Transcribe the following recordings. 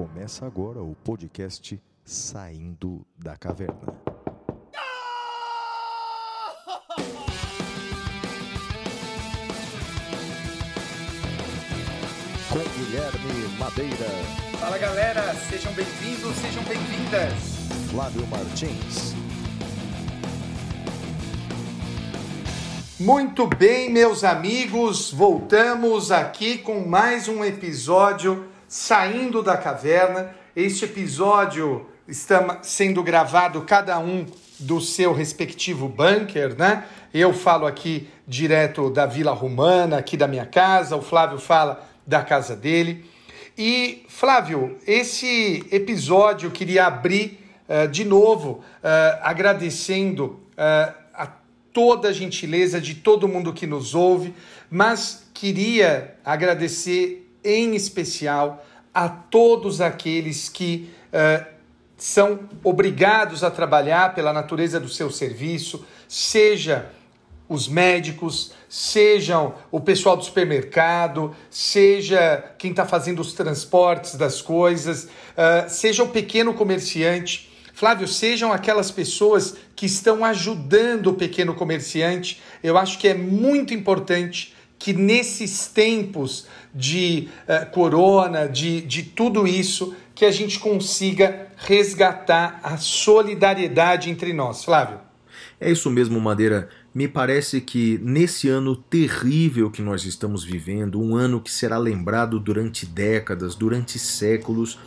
Começa agora o podcast Saindo da Caverna. Com Guilherme Madeira, Fala galera, sejam bem-vindos, sejam bem-vindas. Flávio Martins, Muito bem, meus amigos, voltamos aqui com mais um episódio Saindo da Caverna. Este episódio está sendo gravado cada um do seu respectivo bunker, né? Eu falo aqui direto da Vila Romana, aqui da minha casa, o Flávio fala da casa dele. E, Flávio, esse episódio eu queria abrir eh, de novo eh, agradecendo eh, a toda a gentileza de todo mundo que nos ouve, mas queria agradecer em especial a todos aqueles que eh, são obrigados a trabalhar pela natureza do seu serviço, seja os médicos, sejam o pessoal do supermercado, seja quem está fazendo os transportes das coisas, uh, seja o pequeno comerciante. Flávio, sejam aquelas pessoas que estão ajudando o pequeno comerciante. Eu acho que é muito importante que nesses tempos de uh, corona, de, de tudo isso, que a gente consiga resgatar a solidariedade entre nós. Flávio. É isso mesmo, Madeira. Me parece que nesse ano terrível que nós estamos vivendo, um ano que será lembrado durante décadas, durante séculos,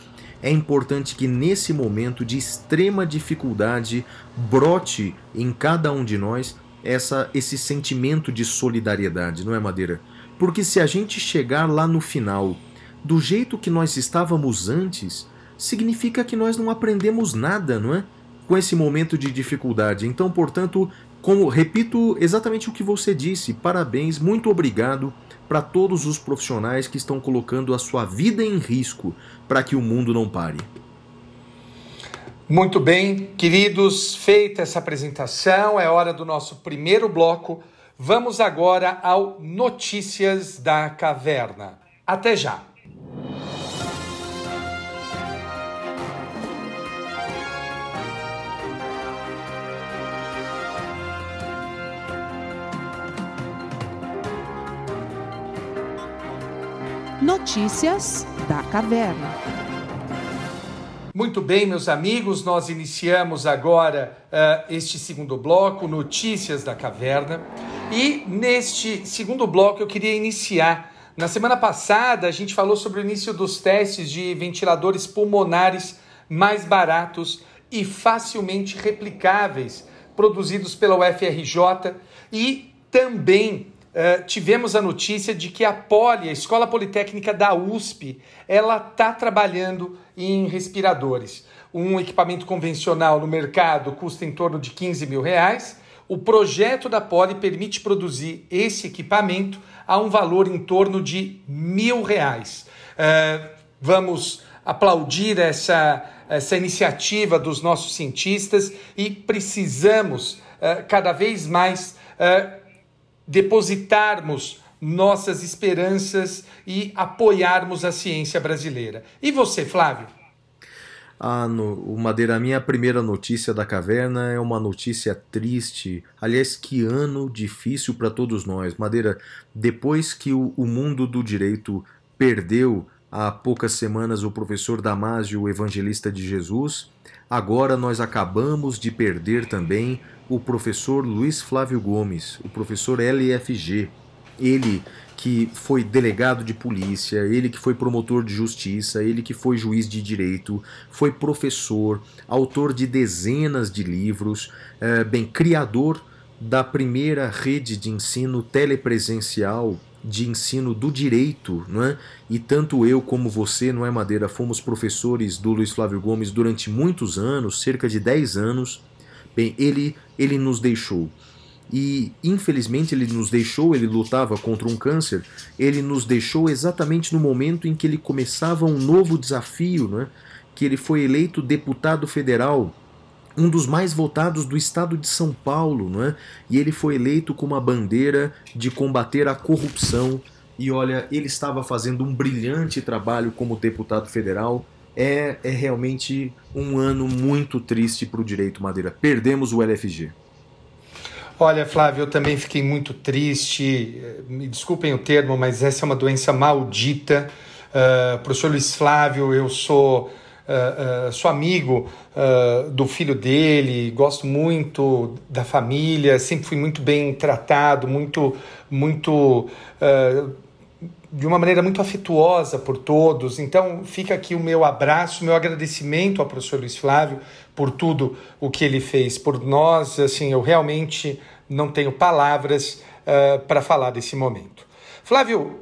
é importante que nesse momento de extrema dificuldade brote em cada um de nós essa, esse sentimento de solidariedade, não é, Madeira? Porque se a gente chegar lá no final do jeito que nós estávamos antes, significa que nós não aprendemos nada, não é? Com esse momento de dificuldade. Então, portanto, como repito exatamente o que você disse, parabéns, muito obrigado para todos os profissionais que estão colocando a sua vida em risco para que o mundo não pare. Muito bem, queridos, feita essa apresentação, é hora do nosso primeiro bloco. Vamos agora ao Notícias da Caverna. Até já! Notícias da Caverna. Muito bem, meus amigos, nós iniciamos agora uh, este segundo bloco, Notícias da Caverna. E neste segundo bloco eu queria iniciar. Na semana passada a gente falou sobre o início dos testes de ventiladores pulmonares mais baratos e facilmente replicáveis, produzidos pela UFRJ e também Uh, tivemos a notícia de que a Poli, a Escola Politécnica da USP, ela está trabalhando em respiradores. Um equipamento convencional no mercado custa em torno de 15 mil reais. O projeto da Poli permite produzir esse equipamento a um valor em torno de mil reais. Uh, vamos aplaudir essa, essa iniciativa dos nossos cientistas e precisamos uh, cada vez mais depositarmos nossas esperanças e apoiarmos a ciência brasileira. E você, Flávio? Ah, no, Madeira, a minha primeira notícia da caverna é uma notícia triste. Aliás, que ano difícil para todos nós. Madeira, depois que o, o mundo do direito perdeu há poucas semanas o professor Damásio, o evangelista de Jesus, agora nós acabamos de perder também o professor Luiz Flávio Gomes, o professor LFG. Ele que foi delegado de polícia, ele que foi promotor de justiça, ele que foi juiz de direito, foi professor, autor de dezenas de livros, é, bem, criador da primeira rede de ensino telepresencial de ensino do direito, não é? E tanto eu como você, não é Madeira, fomos professores do Luiz Flávio Gomes durante muitos anos, cerca de 10 anos. Bem, ele ele nos deixou. E infelizmente ele nos deixou, ele lutava contra um câncer, ele nos deixou exatamente no momento em que ele começava um novo desafio, né? que ele foi eleito deputado federal, um dos mais votados do estado de São Paulo, não é? E ele foi eleito com uma bandeira de combater a corrupção. E olha, ele estava fazendo um brilhante trabalho como deputado federal, é, é realmente um ano muito triste para o direito Madeira. Perdemos o LFG. Olha, Flávio, eu também fiquei muito triste. Me desculpem o termo, mas essa é uma doença maldita. Uh, professor Luiz Flávio, eu sou, uh, uh, sou amigo uh, do filho dele, gosto muito da família, sempre fui muito bem tratado, muito, muito de uma maneira muito afetuosa por todos. Então, fica aqui o meu abraço, meu agradecimento ao professor Luiz Flávio por tudo o que ele fez por nós. Assim, eu realmente não tenho palavras uh, para falar desse momento. Flávio,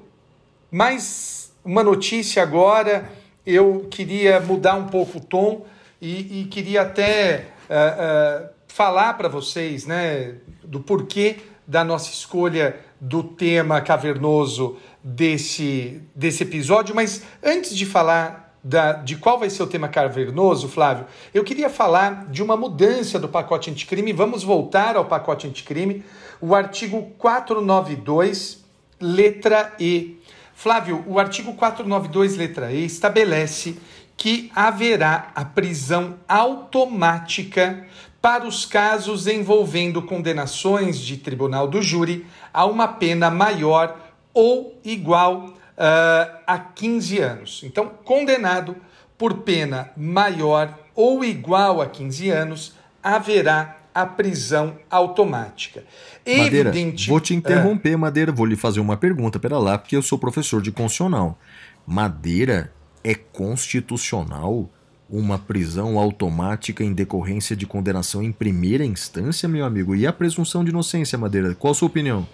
mais uma notícia agora. Eu queria mudar um pouco o tom e, e queria até uh, uh, falar para vocês né, do porquê da nossa escolha do tema cavernoso desse, desse episódio, mas antes de falar da, de qual vai ser o tema cavernoso, Flávio, eu queria falar de uma mudança do pacote anticrime. Vamos voltar ao pacote anticrime, o artigo 492, letra E. Flávio, o artigo 492, letra E, estabelece que haverá a prisão automática para os casos envolvendo condenações de tribunal do júri a uma pena maior ou igual uh, a 15 anos. Então, condenado por pena maior ou igual a 15 anos, haverá a prisão automática. Madeira, Evidente... vou te interromper, Madeira, vou lhe fazer uma pergunta, pera lá, porque eu sou professor de constitucional. Madeira é constitucional uma prisão automática em decorrência de condenação em primeira instância, meu amigo? E a presunção de inocência, Madeira? Qual a sua opinião?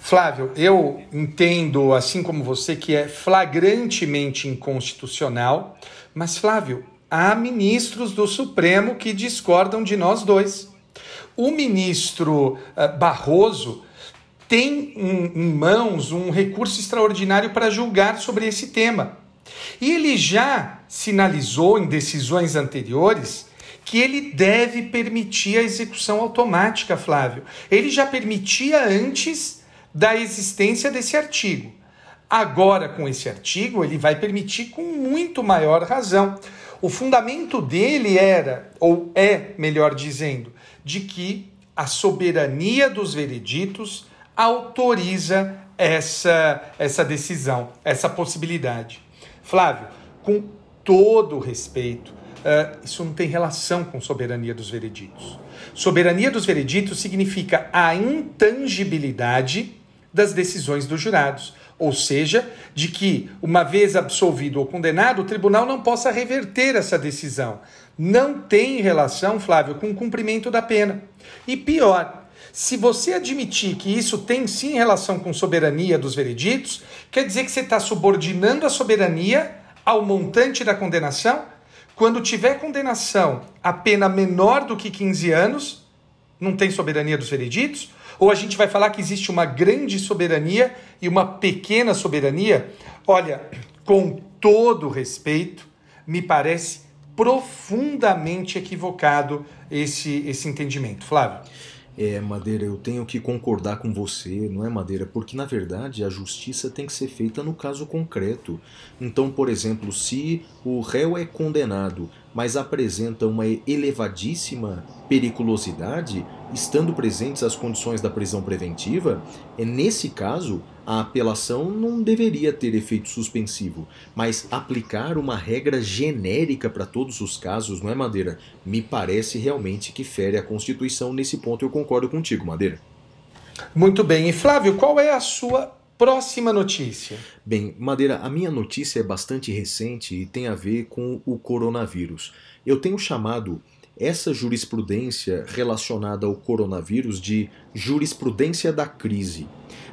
Flávio, eu entendo, assim como você, que é flagrantemente inconstitucional, mas, Flávio, há ministros do Supremo que discordam de nós dois. O ministro uh, Barroso tem em, em mãos um recurso extraordinário para julgar sobre esse tema. E ele já sinalizou em decisões anteriores que ele deve permitir a execução automática, Flávio. Ele já permitia antes da existência desse artigo. Agora, com esse artigo, ele vai permitir com muito maior razão. O fundamento dele era, ou é, melhor dizendo, de que a soberania dos vereditos autoriza essa, essa decisão, essa possibilidade. Flávio, com todo respeito, uh, isso não tem relação com soberania dos vereditos. Soberania dos vereditos significa a intangibilidade das decisões dos jurados, ou seja, de que, uma vez absolvido ou condenado, o tribunal não possa reverter essa decisão. Não tem relação, Flávio, com o cumprimento da pena. E pior, se você admitir que isso tem sim relação com soberania dos vereditos, quer dizer que você está subordinando a soberania ao montante da condenação? Quando tiver condenação a pena menor do que 15 anos, não tem soberania dos vereditos? Ou a gente vai falar que existe uma grande soberania e uma pequena soberania? Olha, com todo respeito, me parece profundamente equivocado esse, esse entendimento. Flávio. É, Madeira, eu tenho que concordar com você, não é, Madeira? Porque, na verdade, a justiça tem que ser feita no caso concreto. Então, por exemplo, se o réu é condenado, mas apresenta uma elevadíssima periculosidade, estando presentes as condições da prisão preventiva, é nesse caso a apelação não deveria ter efeito suspensivo, mas aplicar uma regra genérica para todos os casos, não é, Madeira? Me parece realmente que fere a Constituição. Nesse ponto eu concordo contigo, Madeira. Muito bem. E Flávio, qual é a sua próxima notícia? Bem, Madeira, a minha notícia é bastante recente e tem a ver com o coronavírus. Eu tenho chamado essa jurisprudência relacionada ao coronavírus de jurisprudência da crise.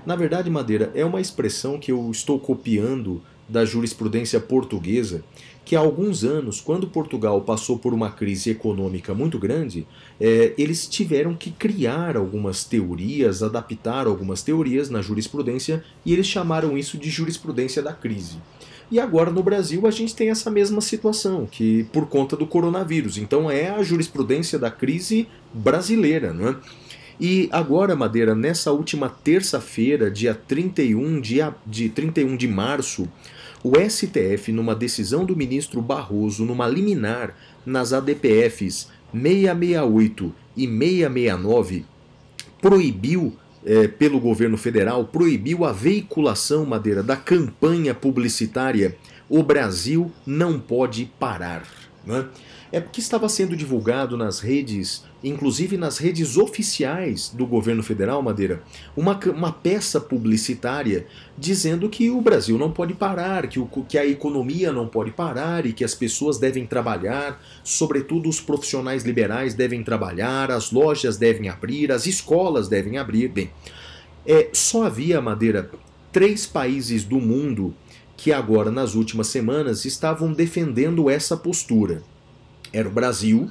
Na verdade, Madeira, é uma expressão que eu estou copiando da jurisprudência portuguesa, que há alguns anos, quando Portugal passou por uma crise econômica muito grande, é, eles tiveram que criar algumas teorias, adaptar algumas teorias na jurisprudência, e eles chamaram isso de jurisprudência da crise. E agora no Brasil a gente tem essa mesma situação, que por conta do coronavírus. Então é a jurisprudência da crise brasileira, não é? E agora, Madeira, nessa última terça-feira, dia 31 de, de 31 de março, o STF, numa decisão do ministro Barroso, numa liminar nas ADPFs 668 e 669, proibiu é, pelo governo federal proibiu a veiculação, Madeira, da campanha publicitária O Brasil não pode parar. Né? É porque estava sendo divulgado nas redes, inclusive nas redes oficiais do governo federal, Madeira, uma, uma peça publicitária dizendo que o Brasil não pode parar, que, o, que a economia não pode parar e que as pessoas devem trabalhar, sobretudo os profissionais liberais devem trabalhar, as lojas devem abrir, as escolas devem abrir. Bem, é, só havia, Madeira, três países do mundo que agora, nas últimas semanas, estavam defendendo essa postura. Era o Brasil,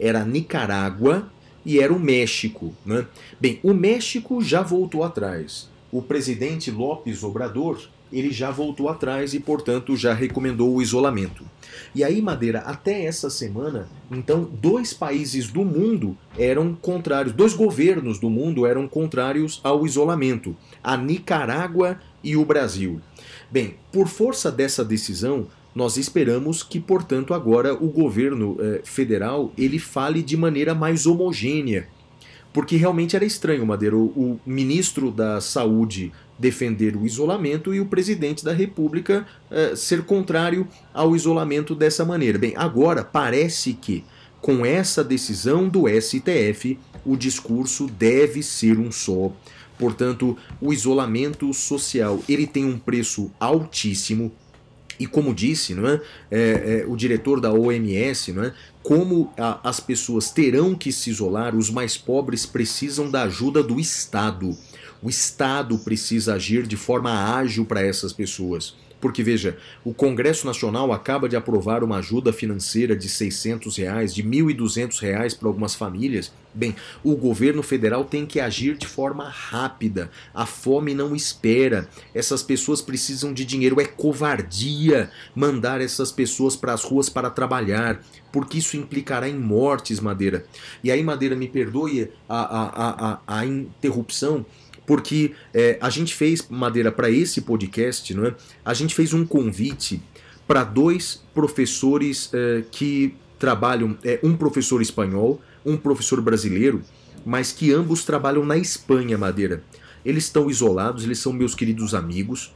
era a Nicarágua e era o México. Né? Bem, o México já voltou atrás. O presidente López Obrador ele já voltou atrás e, portanto, já recomendou o isolamento. E aí, Madeira, até essa semana, então, dois países do mundo eram contrários, dois governos do mundo eram contrários ao isolamento: a Nicarágua e o Brasil. Bem, por força dessa decisão, nós esperamos que, portanto, agora o governo eh, federal ele fale de maneira mais homogênea, porque realmente era estranho, Madeira, o, o ministro da Saúde defender o isolamento e o presidente da República eh, ser contrário ao isolamento dessa maneira. Bem, agora parece que com essa decisão do STF, o discurso deve ser um só. Portanto, o isolamento social ele tem um preço altíssimo, e como disse não é? é, é o diretor da OMS, não é? como a, as pessoas terão que se isolar, os mais pobres precisam da ajuda do Estado. O Estado precisa agir de forma ágil para essas pessoas. Porque veja, o Congresso Nacional acaba de aprovar uma ajuda financeira de 600 reais, de 1.200 reais para algumas famílias. Bem, o governo federal tem que agir de forma rápida. A fome não espera. Essas pessoas precisam de dinheiro. É covardia mandar essas pessoas para as ruas para trabalhar, porque isso implicará em mortes, Madeira. E aí, Madeira, me perdoe a, a, a, a interrupção porque é, a gente fez, Madeira, para esse podcast, não é? a gente fez um convite para dois professores é, que trabalham, é, um professor espanhol, um professor brasileiro, mas que ambos trabalham na Espanha, Madeira. Eles estão isolados, eles são meus queridos amigos.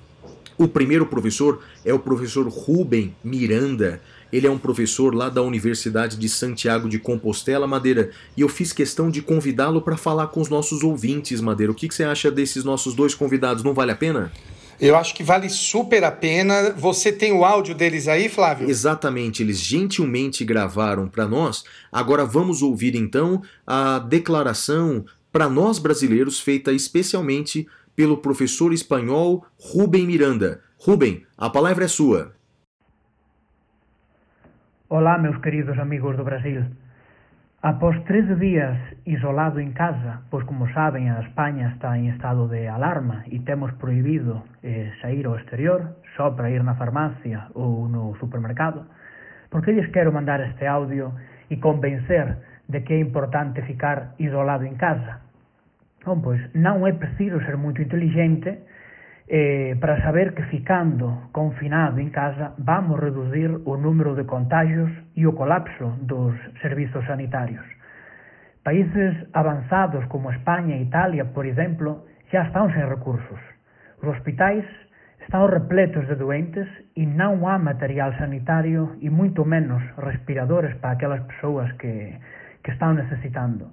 O primeiro professor é o professor Rubem Miranda, ele é um professor lá da Universidade de Santiago de Compostela, Madeira, e eu fiz questão de convidá-lo para falar com os nossos ouvintes, Madeira. O que, que você acha desses nossos dois convidados? Não vale a pena? Eu acho que vale super a pena. Você tem o áudio deles aí, Flávio? Exatamente, eles gentilmente gravaram para nós. Agora vamos ouvir então a declaração para nós brasileiros feita especialmente pelo professor espanhol Rubem Miranda. Rubem, a palavra é sua. Olá, meus queridos amigos do Brasil. Após 13 días isolado en casa, pois como saben a España está en estado de alarma e temos prohibido eh, sair ao exterior só para ir na farmacia ou no supermercado, porque lles quero mandar este audio e convencer de que é importante ficar isolado en casa. Bom, pois non é preciso ser moito inteligente eh, para saber que ficando confinado en casa vamos reducir o número de contagios e o colapso dos servizos sanitarios. Países avanzados como España e Italia, por exemplo, xa están sen recursos. Os hospitais están repletos de doentes e non há material sanitario e moito menos respiradores para aquelas persoas que, que están necesitando.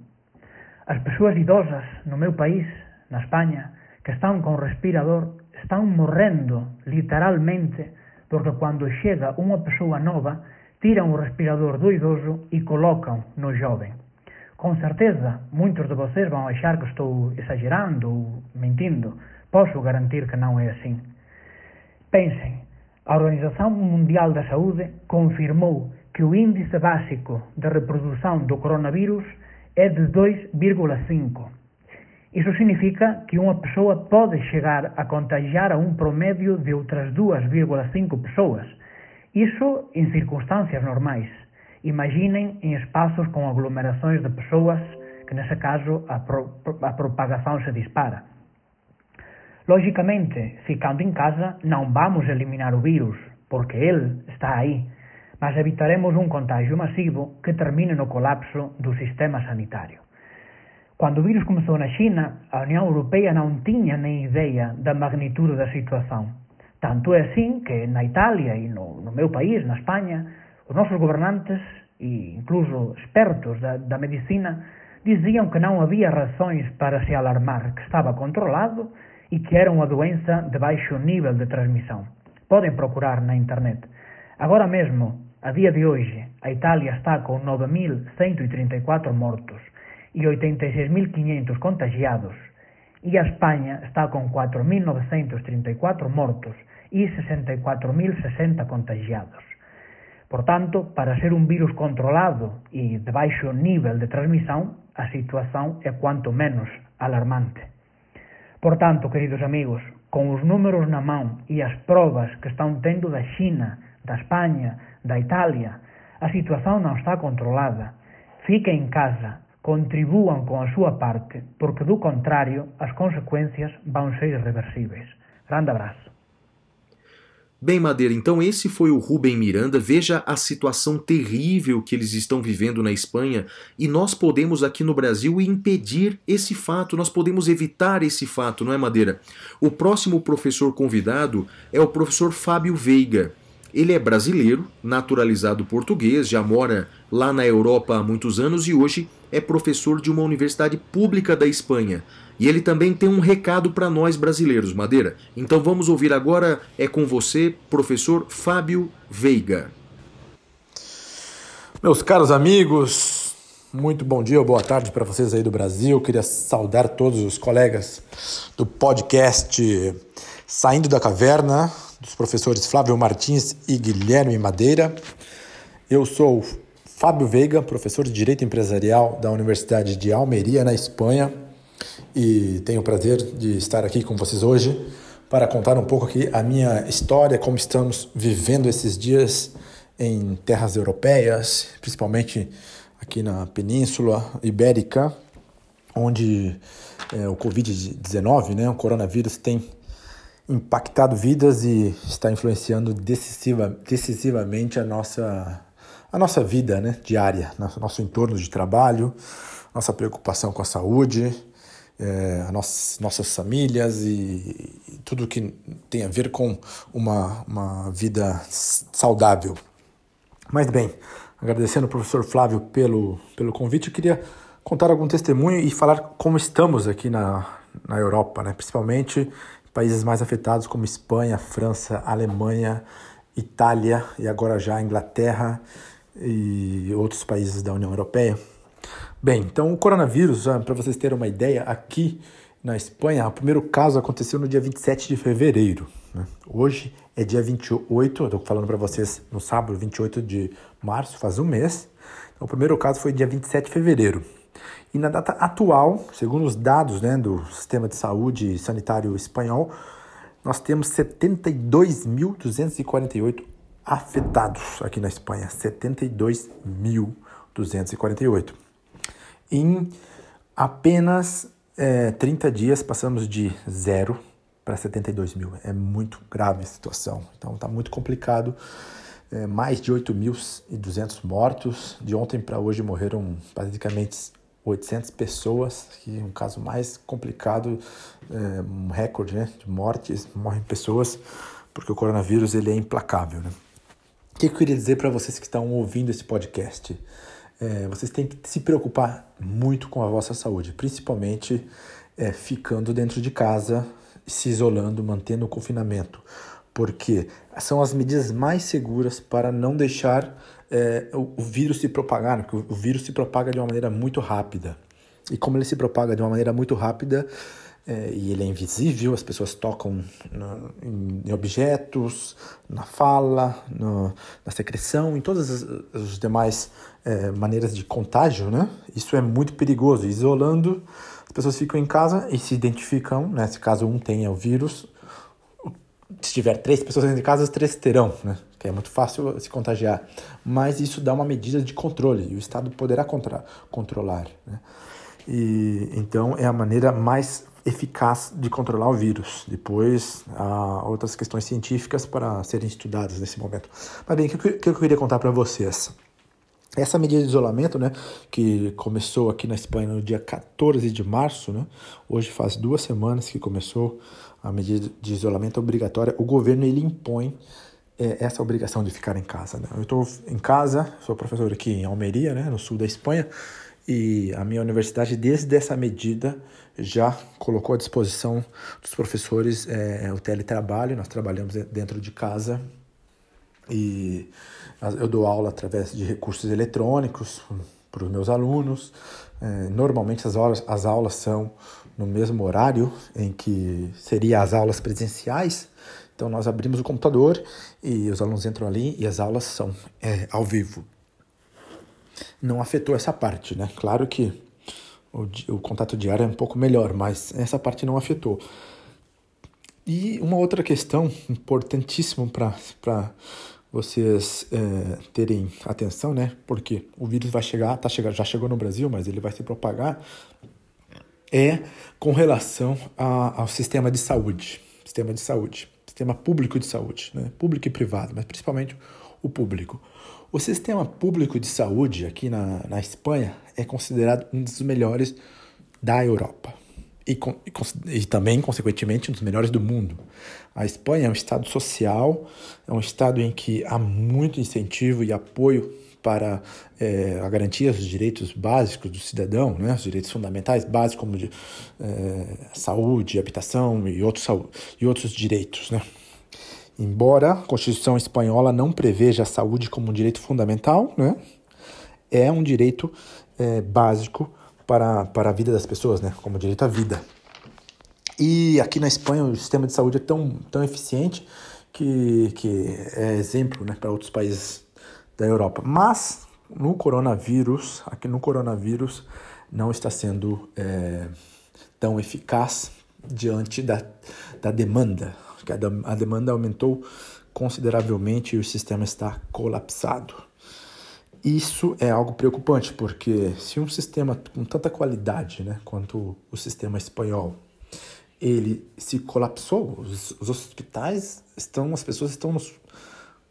As persoas idosas no meu país, na España, que están con respirador están morrendo literalmente porque cando chega unha persoa nova tiran o respirador do idoso e colocan no joven. Con certeza, moitos de vocês vão achar que estou exagerando ou mentindo. Posso garantir que non é assim. Pensem, a Organización Mundial da Saúde confirmou que o índice básico de reprodução do coronavírus é de 2,5 Iso significa que unha persoa pode chegar a contagiar a un promedio de outras 2,5 persoas. Iso en circunstancias normais. Imaginen en espazos con aglomeracións de persoas que nese caso a, pro, a propagación se dispara. Lógicamente, ficando en casa, non vamos eliminar o virus, porque ele está aí, mas evitaremos un contagio masivo que termine no colapso do sistema sanitario. Cando o virus comezou na China, a Unión Europea non tiña nem idea da magnitude da situación. Tanto é así que na Italia e no, no meu país, na España, os nosos gobernantes e incluso expertos da, da medicina diziam que non había razóns para se alarmar, que estaba controlado e que era unha doença de baixo nível de transmisión. Poden procurar na internet. Agora mesmo, a día de hoxe, a Italia está con 9.134 mortos, e 86.500 contagiados, e a España está con 4.934 mortos e 64.060 contagiados. Por tanto, para ser un virus controlado e de baixo nível de transmisión, a situación é cuanto menos alarmante. Por tanto, queridos amigos, con os números na mão e as probas que están tendo da China, da España, da Italia, a situación non está controlada. Fique en casa, contribúan con a súa parte, porque do contrario as consecuencias vão ser irreversíveis. Grande abraço. Bem, Madeira, então esse foi o Rubem Miranda. Veja a situação terrível que eles estão vivendo na Espanha e nós podemos aqui no Brasil impedir esse fato, nós podemos evitar esse fato, não é, Madeira? O próximo professor convidado é o professor Fábio Veiga. Ele é brasileiro, naturalizado português, já mora lá na Europa há muitos anos e hoje é professor de uma universidade pública da Espanha. E ele também tem um recado para nós brasileiros, Madeira. Então vamos ouvir agora, é com você, professor Fábio Veiga. Meus caros amigos, muito bom dia ou boa tarde para vocês aí do Brasil. Queria saudar todos os colegas do podcast Saindo da Caverna, dos professores Flávio Martins e Guilherme Madeira. Eu sou Fábio Veiga, professor de Direito Empresarial da Universidade de Almeria, na Espanha, e tenho o prazer de estar aqui com vocês hoje para contar um pouco aqui a minha história, como estamos vivendo esses dias em terras europeias, principalmente aqui na Península Ibérica, onde é, o Covid-19, né, o coronavírus, tem impactado vidas e está influenciando decisiva, decisivamente a nossa, a nossa vida né, diária, nosso, nosso entorno de trabalho, nossa preocupação com a saúde, é, nossas, nossas famílias e, e, tudo que tem a ver com uma, uma vida saudável. Mas bem, agradecendo ao professor Flávio pelo, pelo convite, eu queria contar algum testemunho e falar como estamos aqui na, na Europa, né? principalmente países mais afetados como Espanha, França, Alemanha, Itália e agora já Inglaterra e outros países da União Europeia. Bem, então o coronavírus, para vocês terem uma ideia, aqui na Espanha, o primeiro caso aconteceu no dia 27 de fevereiro. Né? Hoje é dia 28, eu estou falando para vocês no sábado, 28 de março, faz um mês. Então, o primeiro caso foi dia 27 de fevereiro. E na data atual, segundo os dados né, do Sistema de Saúde Sanitário Espanhol, nós temos 72.248 afetados aqui na Espanha. 72.248. Em apenas é, 30 dias passamos de zero para 72 mil. É muito grave a situação. Então está muito complicado. É, mais de 8.200 mortos. De ontem para hoje morreram praticamente 800 pessoas, que é um caso mais complicado, é, um recorde né, de mortes, morrem pessoas, porque o coronavírus ele é implacável. Né? O que eu queria dizer para vocês que estão ouvindo esse podcast? É, vocês têm que se preocupar muito com a vossa saúde, principalmente é, ficando dentro de casa, se isolando, mantendo o confinamento, porque são as medidas mais seguras para não deixar é, o, vírus se propagar, porque o vírus se propaga de uma maneira muito rápida. E como ele se propaga de uma maneira muito rápida, é, e ele é invisível, as pessoas tocam no, em, em, objetos, na fala, no, na secreção, em todas as, as demais é, maneiras de contágio, né? Isso é muito perigoso. Isolando, as pessoas ficam em casa e se identificam, né? Se caso um tenha o vírus, se tiver três pessoas dentro de casa, as três terão, né? Que é muito fácil se contagiar. Mas isso dá uma medida de controle e o Estado poderá contra, controlar, né? E, então é a maneira mais eficaz de controlar o vírus. Depois, há outras questões científicas para serem estudadas nesse momento. Mas bem, o que, que eu queria contar para vocês? Essa medida de isolamento, né, que começou aqui na Espanha no dia 14 de março, né, hoje faz duas semanas que começou a medida de isolamento obrigatória, o governo ele impõe é, essa obrigação de ficar em casa. Né? Eu estou em casa, sou professor aqui em Almeria, né, no sul da Espanha, e a minha universidade, desde essa medida, já colocou à disposição dos professores é, o teletrabalho. Nós trabalhamos dentro de casa e eu dou aula através de recursos eletrônicos para os meus alunos. É, normalmente as aulas, as aulas são no mesmo horário em que seria as aulas presenciais. Então nós abrimos o computador e os alunos entram ali e as aulas são é, ao vivo. Não afetou essa parte, né? Claro que o, o contato diário é um pouco melhor, mas essa parte não afetou. E uma outra questão importantíssima para vocês é, terem atenção, né? Porque o vírus vai chegar, tá chegando, já chegou no Brasil, mas ele vai se propagar. É com relação a, ao sistema de saúde, sistema de saúde, sistema público de saúde, né? Público e privado, mas principalmente o público. O sistema público de saúde aqui na, na Espanha é considerado um dos melhores da Europa e, e, também, consequentemente, um dos melhores do mundo. A Espanha é um estado social, é um estado em que há muito incentivo e apoio para é, a garantia dos direitos básicos do cidadão, né, os direitos fundamentais básicos como de é, saúde, habitação e outros, e outros direitos. Né. Embora a Constituição espanhola não preveja a saúde como um direito fundamental, né, é um direito é, básico para, para a vida das pessoas, né? como direito à vida. E aqui na Espanha o sistema de saúde é tão, tão eficiente que, que é exemplo né, para outros países da Europa. Mas no coronavírus, aqui no coronavírus, não está sendo é, tão eficaz diante da, da demanda. A demanda aumentou consideravelmente e o sistema está colapsado. Isso é algo preocupante, porque se um sistema com tanta qualidade né, quanto o sistema espanhol, ele se colapsou, os, os hospitais estão, as pessoas estão nos,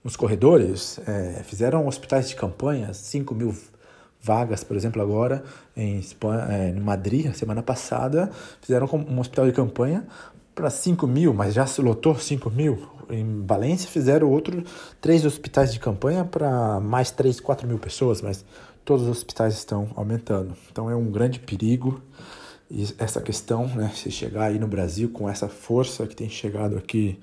nos corredores, é, fizeram hospitais de campanha, 5 mil vagas, por exemplo, agora em, Espanha, é, em Madrid, semana passada, fizeram um hospital de campanha para 5 mil, mas já se lotou 5 mil. Em Valência fizeram outro, três hospitais de campanha para mais 3, 4 mil pessoas, mas todos os hospitais estão aumentando. Então é um grande perigo e essa questão, né, se chegar aí no Brasil com essa força que tem chegado aqui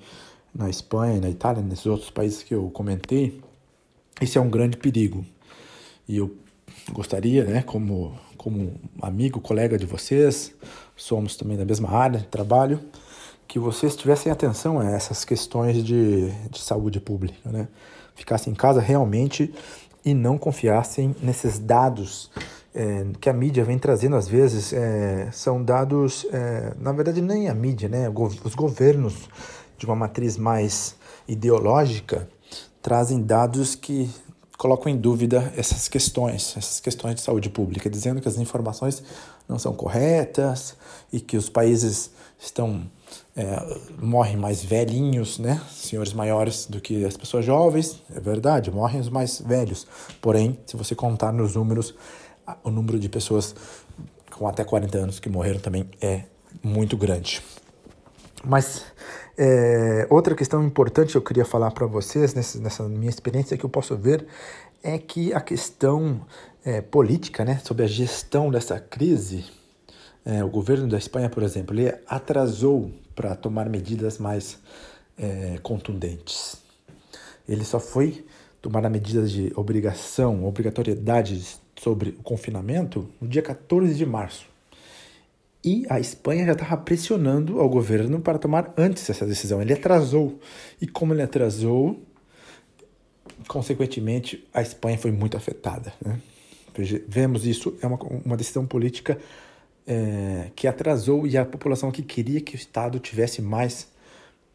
na Espanha, na Itália, nesses outros países que eu comentei, isso é um grande perigo. E eu gostaria, né, como, como amigo, colega de vocês, somos também da mesma área de trabalho, que vocês tivessem atenção a essas questões de, de saúde pública, né? Ficassem em casa realmente e não confiassem nesses dados é, que a mídia vem trazendo às vezes. É, são dados, é, na verdade, nem a mídia, né? Os governos de uma matriz mais ideológica trazem dados que colocam em dúvida essas questões, essas questões de saúde pública, dizendo que as informações não são corretas e que os países estão é, morrem mais velhinhos, né? Senhores maiores do que as pessoas jovens, é verdade, morrem os mais velhos. Porém, se você contar nos números, o número de pessoas com até 40 anos que morreram também é muito grande. Mas é, outra questão importante que eu queria falar para vocês nessa, minha experiência que eu posso ver é que a questão é, política, né, sobre a gestão dessa crise, é, o governo da Espanha, por exemplo, ele atrasou para tomar medidas mais é, contundentes. Ele só foi tomar a medida de obrigação, obrigatoriedade sobre o confinamento no dia 14 de março. E a Espanha já estava pressionando ao governo para tomar antes essa decisão. Ele atrasou. E como ele atrasou, consequentemente, a Espanha foi muito afetada. Né? Vemos isso, é uma, uma decisão política é, que atrasou e a população que queria que o Estado tivesse mais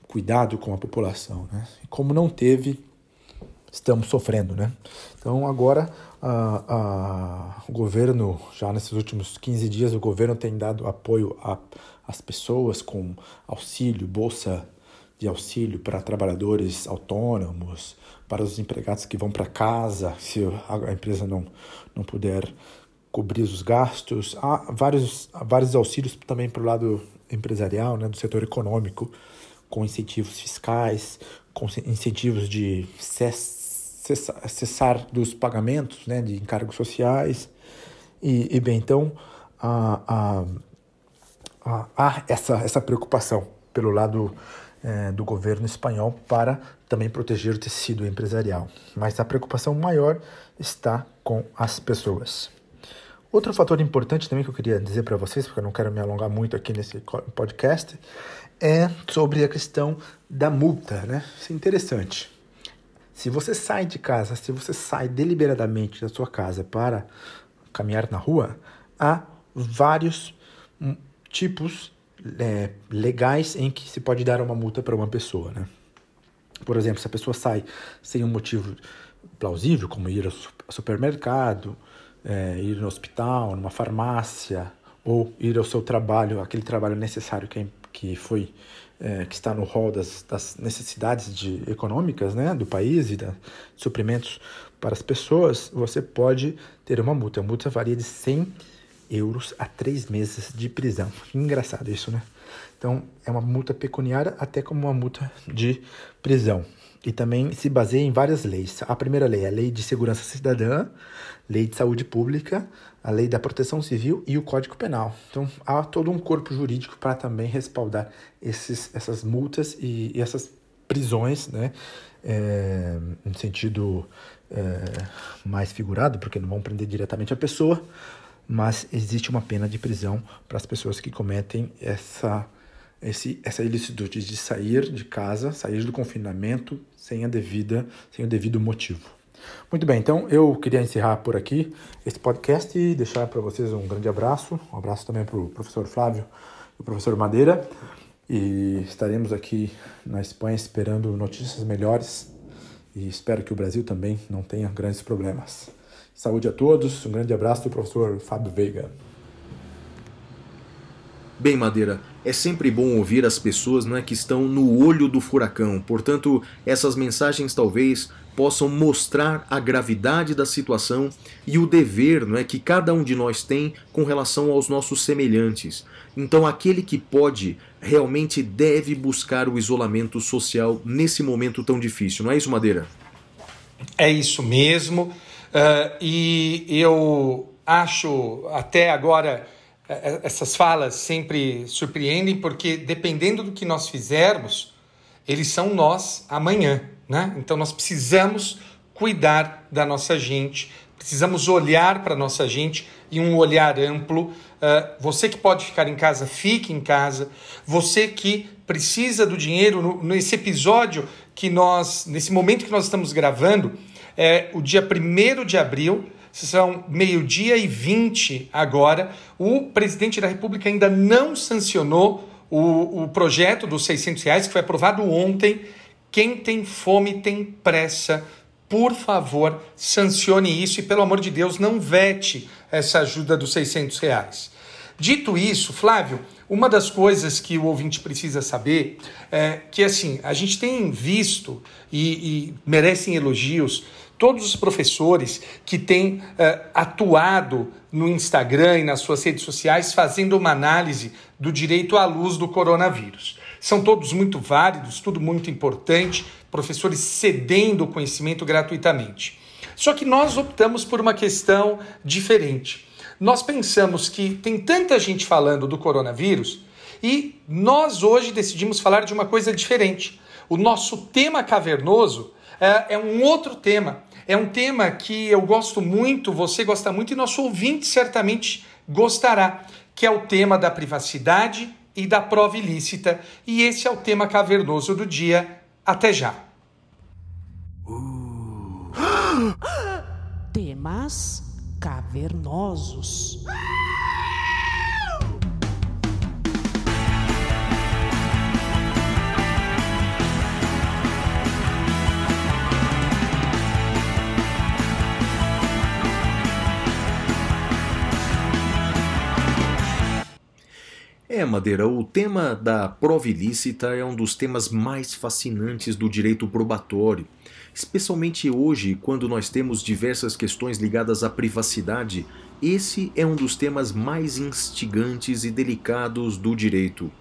cuidado com a população. Né? E como não teve, estamos sofrendo, né? Então agora a, a, o governo, já nesses últimos 15 dias, o governo tem dado apoio às pessoas com auxílio, bolsa de auxílio para trabalhadores autônomos, para os empregados que vão para casa, se a empresa não, não puder cobrir os gastos. Há vários, há vários auxílios também para o lado empresarial, né, do setor econômico, com incentivos fiscais, com incentivos de cessar, cessar dos pagamentos né, de encargos sociais. E, e bem, então, há, há, há essa, essa preocupação pelo lado é, do governo espanhol para também proteger o tecido empresarial. Mas a preocupação maior está com as pessoas. Outro fator importante também que eu queria dizer para vocês, porque eu não quero me alongar muito aqui nesse podcast, é sobre a questão da multa, né? Isso é interessante. Se você sai de casa, se você sai deliberadamente da sua casa para caminhar na rua, há vários hum, tipos é, legais em que se pode dar uma multa para uma pessoa, né? Por exemplo, se a pessoa sai sem um motivo plausível, como ir ao supermercado, é, ir no hospital, numa farmácia, ou ir ao seu trabalho, aquele trabalho necessário que, é, que foi é, que está no rol das, das necessidades de, econômicas né, do país e de suprimentos para as pessoas, você pode ter uma multa. A multa varia de 100 euros a três meses de prisão. Engraçado isso, né? Então, é uma multa pecuniária até como uma multa de prisão. E também se baseia em várias leis. A primeira lei é a Lei de Segurança Cidadã, Lei de Saúde Pública, a Lei da Proteção Civil e o Código Penal. Então, há todo um corpo jurídico para também respaldar esses, essas multas e, e essas prisões, né? É, no sentido é, mais figurado, porque não vão prender diretamente a pessoa, mas existe uma pena de prisão para as pessoas que cometem essa, esse, essa ilicitude de sair de casa, sair do confinamento sem a devida, sem o devido motivo. Muito bem, então eu queria encerrar por aqui esse podcast e deixar para vocês um grande abraço, um abraço também para o professor Flávio e o professor Madeira. E estaremos aqui na Espanha esperando notícias melhores e espero que o Brasil também não tenha grandes problemas. Saúde a todos, um grande abraço do professor Fábio Veiga. Bem, Madeira, é sempre bom ouvir as pessoas né, que estão no olho do furacão. Portanto, essas mensagens talvez possam mostrar a gravidade da situação e o dever não é, que cada um de nós tem com relação aos nossos semelhantes. Então, aquele que pode realmente deve buscar o isolamento social nesse momento tão difícil. Não é isso, Madeira? É isso mesmo. Uh, e eu acho até agora essas falas sempre surpreendem porque dependendo do que nós fizermos, eles são nós amanhã, né? Então nós precisamos cuidar da nossa gente, precisamos olhar para nossa gente e um olhar amplo. Uh, você que pode ficar em casa, fique em casa. Você que precisa do dinheiro, nesse episódio que nós, nesse momento que nós estamos gravando, é o dia 1 de abril, são meio-dia e 20 agora. O presidente da República ainda não sancionou o, o projeto dos 600 reais, que foi aprovado ontem. Quem tem fome tem pressa. Por favor, sancione isso e, pelo amor de Deus, não vete essa ajuda dos 600 reais. Dito isso, Flávio, uma das coisas que o ouvinte precisa saber é que, assim, a gente tem visto e, e merecem elogios todos os professores que têm uh, atuado no Instagram e nas suas redes sociais fazendo uma análise do direito à luz do coronavírus. São todos muito válidos, tudo muito importante, professores cedendo o conhecimento gratuitamente. Só que nós optamos por uma questão diferente. Nós pensamos que tem tanta gente falando do coronavírus e nós hoje decidimos falar de uma coisa diferente. O nosso tema cavernoso é, é um outro tema é um tema que eu gosto muito, você gosta muito e nosso ouvinte certamente gostará, que é o tema da privacidade e da prova ilícita. E esse é o tema cavernoso do dia. Até já. Uh. Temas cavernosos. É, Madeira, o tema da prova ilícita é um dos temas mais fascinantes do direito probatório, especialmente hoje, quando nós temos diversas questões ligadas à privacidade. Esse é um dos temas mais instigantes e delicados do direito.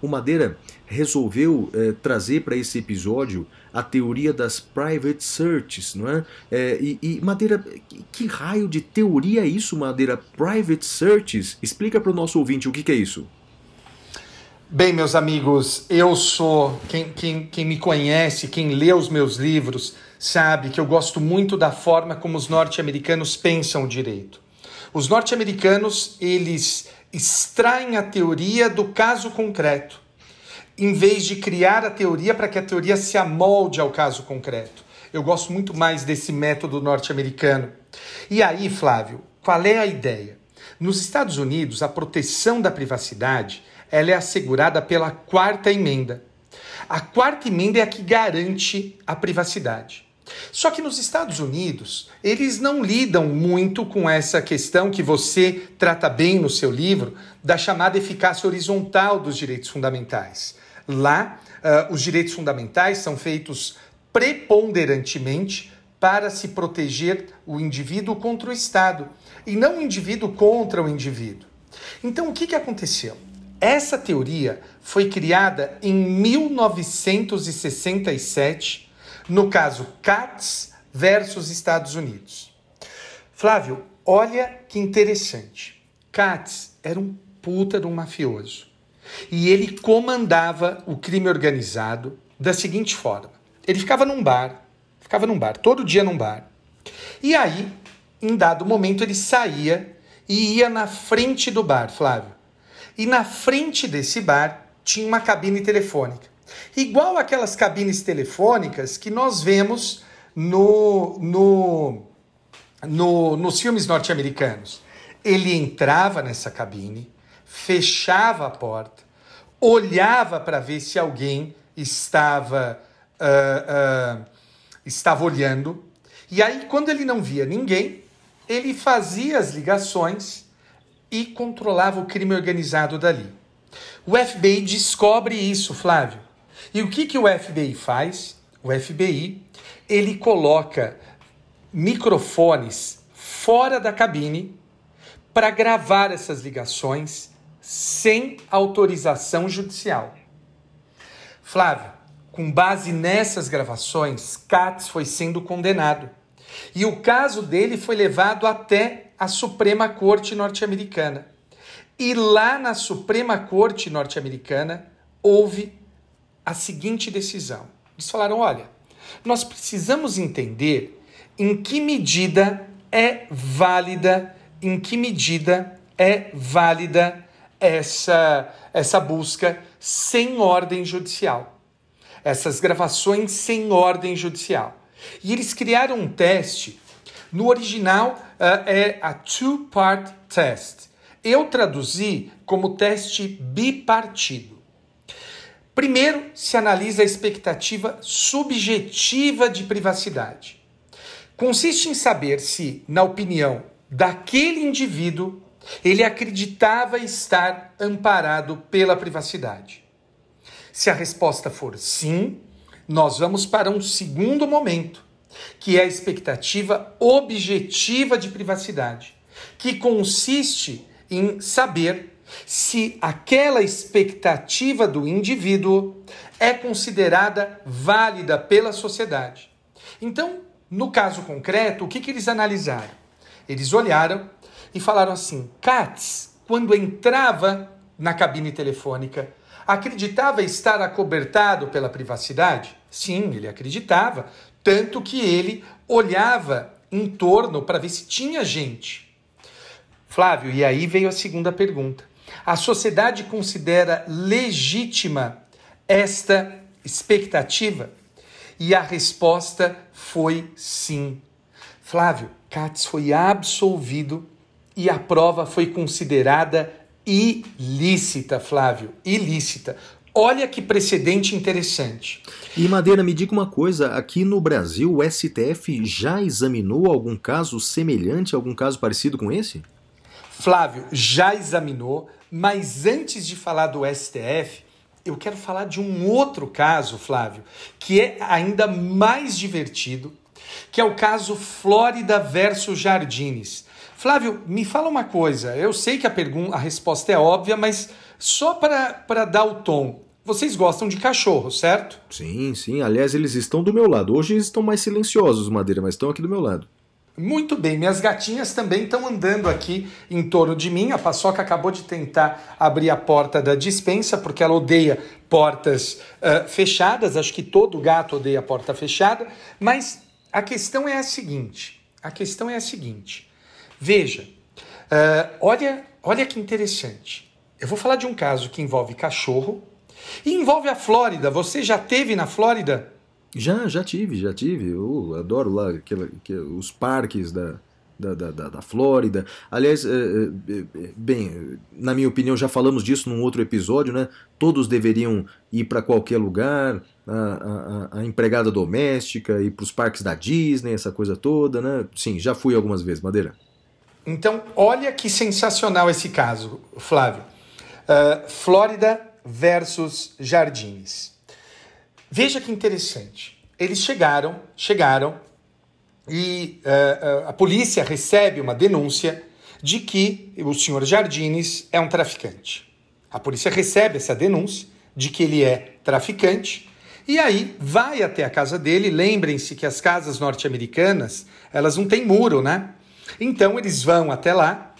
O Madeira resolveu eh, trazer para esse episódio a teoria das private searches, não é? é e, e, Madeira, que, que, raio de teoria é isso, Madeira? Private searches? Explica para o nosso ouvinte o que, que é isso. Bem, meus amigos, eu sou. Quem, quem, quem me conhece, quem lê os meus livros, sabe que eu gosto muito da forma como os norte-americanos pensam o direito. Os norte-americanos, eles extraem a teoria do caso concreto, em vez de criar a teoria para que a teoria se amolde ao caso concreto. Eu gosto muito mais desse método norte-americano. E aí, Flávio, qual é a ideia? Nos Estados Unidos, a proteção da privacidade ela é assegurada pela quarta emenda. A quarta emenda é a que garante a privacidade. Só que nos Estados Unidos, eles não lidam muito com essa questão que você trata bem no seu livro, da chamada eficácia horizontal dos direitos fundamentais. Lá, uh, os direitos fundamentais são feitos preponderantemente para se proteger o indivíduo contra o Estado e não o indivíduo contra o indivíduo. Então, o que, que aconteceu? Essa teoria foi criada em 1967, no caso Katz versus Estados Unidos. Flávio, olha que interessante. Katz era um puta de um mafioso. E ele comandava o crime organizado da seguinte forma: ele ficava num bar, ficava num bar, todo dia num bar. E aí, em dado momento, ele saía e ia na frente do bar, Flávio e na frente desse bar tinha uma cabine telefônica. Igual aquelas cabines telefônicas que nós vemos no, no, no nos filmes norte-americanos. Ele entrava nessa cabine, fechava a porta, olhava para ver se alguém estava, uh, uh, estava olhando. E aí, quando ele não via ninguém, ele fazia as ligações e controlava o crime organizado dali. O FBI descobre isso, Flávio. E o que, que o FBI faz? O FBI ele coloca microfones fora da cabine para gravar essas ligações sem autorização judicial. Flávio, com base nessas gravações, Katz foi sendo condenado. E o caso dele foi levado até a Suprema Corte norte-americana. E lá na Suprema Corte norte-americana houve a seguinte decisão. Eles falaram: olha, nós precisamos entender em que medida é válida, em que medida é válida essa, essa busca sem ordem judicial. Essas gravações sem ordem judicial. E eles criaram um teste no original uh, é a two-part test. Eu traduzi como teste bipartido. Primeiro, se analisa a expectativa subjetiva de privacidade. Consiste em saber se, na opinião daquele indivíduo, ele acreditava estar amparado pela privacidade. Se a resposta for sim, nós vamos para um segundo momento, que é a expectativa objetiva de privacidade, que consiste em saber se aquela expectativa do indivíduo é considerada válida pela sociedade. Então, no caso concreto, o que, que eles analisaram? Eles olharam e falaram assim: Katz, quando entrava na cabine telefônica, acreditava estar acobertado pela privacidade? Sim, ele acreditava, tanto que ele olhava em torno para ver se tinha gente. Flávio, e aí veio a segunda pergunta. A sociedade considera legítima esta expectativa? E a resposta foi sim. Flávio, Katz foi absolvido e a prova foi considerada ilícita, Flávio, ilícita. Olha que precedente interessante. E Madeira, me diga uma coisa: aqui no Brasil, o STF já examinou algum caso semelhante, algum caso parecido com esse? Flávio já examinou, mas antes de falar do STF, eu quero falar de um outro caso, Flávio, que é ainda mais divertido, que é o caso Flórida versus Jardines. Flávio, me fala uma coisa. Eu sei que a pergunta, a resposta é óbvia, mas só para dar o tom. Vocês gostam de cachorro, certo? Sim, sim. Aliás, eles estão do meu lado. Hoje eles estão mais silenciosos, Madeira, mas estão aqui do meu lado. Muito bem, minhas gatinhas também estão andando aqui em torno de mim. A Paçoca acabou de tentar abrir a porta da dispensa, porque ela odeia portas uh, fechadas. Acho que todo gato odeia a porta fechada. Mas a questão é a seguinte: a questão é a seguinte. Veja, uh, olha, olha que interessante. Eu vou falar de um caso que envolve cachorro e envolve a Flórida. Você já teve na Flórida? Já, já tive, já tive. Eu adoro lá aquela, os parques da, da, da, da Flórida. Aliás, é, é, bem, na minha opinião, já falamos disso num outro episódio, né? Todos deveriam ir para qualquer lugar, a, a, a empregada doméstica, ir para os parques da Disney, essa coisa toda, né? Sim, já fui algumas vezes, Madeira. Então, olha que sensacional esse caso, Flávio. Uh, Flórida versus Jardins. Veja que interessante. Eles chegaram, chegaram e uh, a polícia recebe uma denúncia de que o senhor Jardines é um traficante. A polícia recebe essa denúncia de que ele é traficante e aí vai até a casa dele. Lembrem-se que as casas norte-americanas elas não têm muro, né? Então eles vão até lá,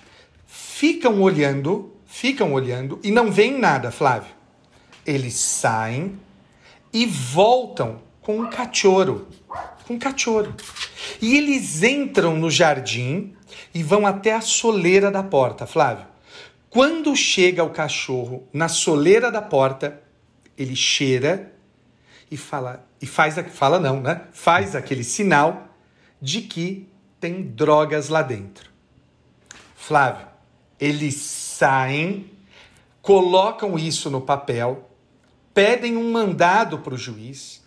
ficam olhando, ficam olhando e não veem nada, Flávio. Eles saem, e voltam com um cachorro. Com um cachorro. E eles entram no jardim e vão até a soleira da porta, Flávio. Quando chega o cachorro na soleira da porta, ele cheira e fala e faz fala não, né? Faz aquele sinal de que tem drogas lá dentro. Flávio, eles saem, colocam isso no papel pedem um mandado para o juiz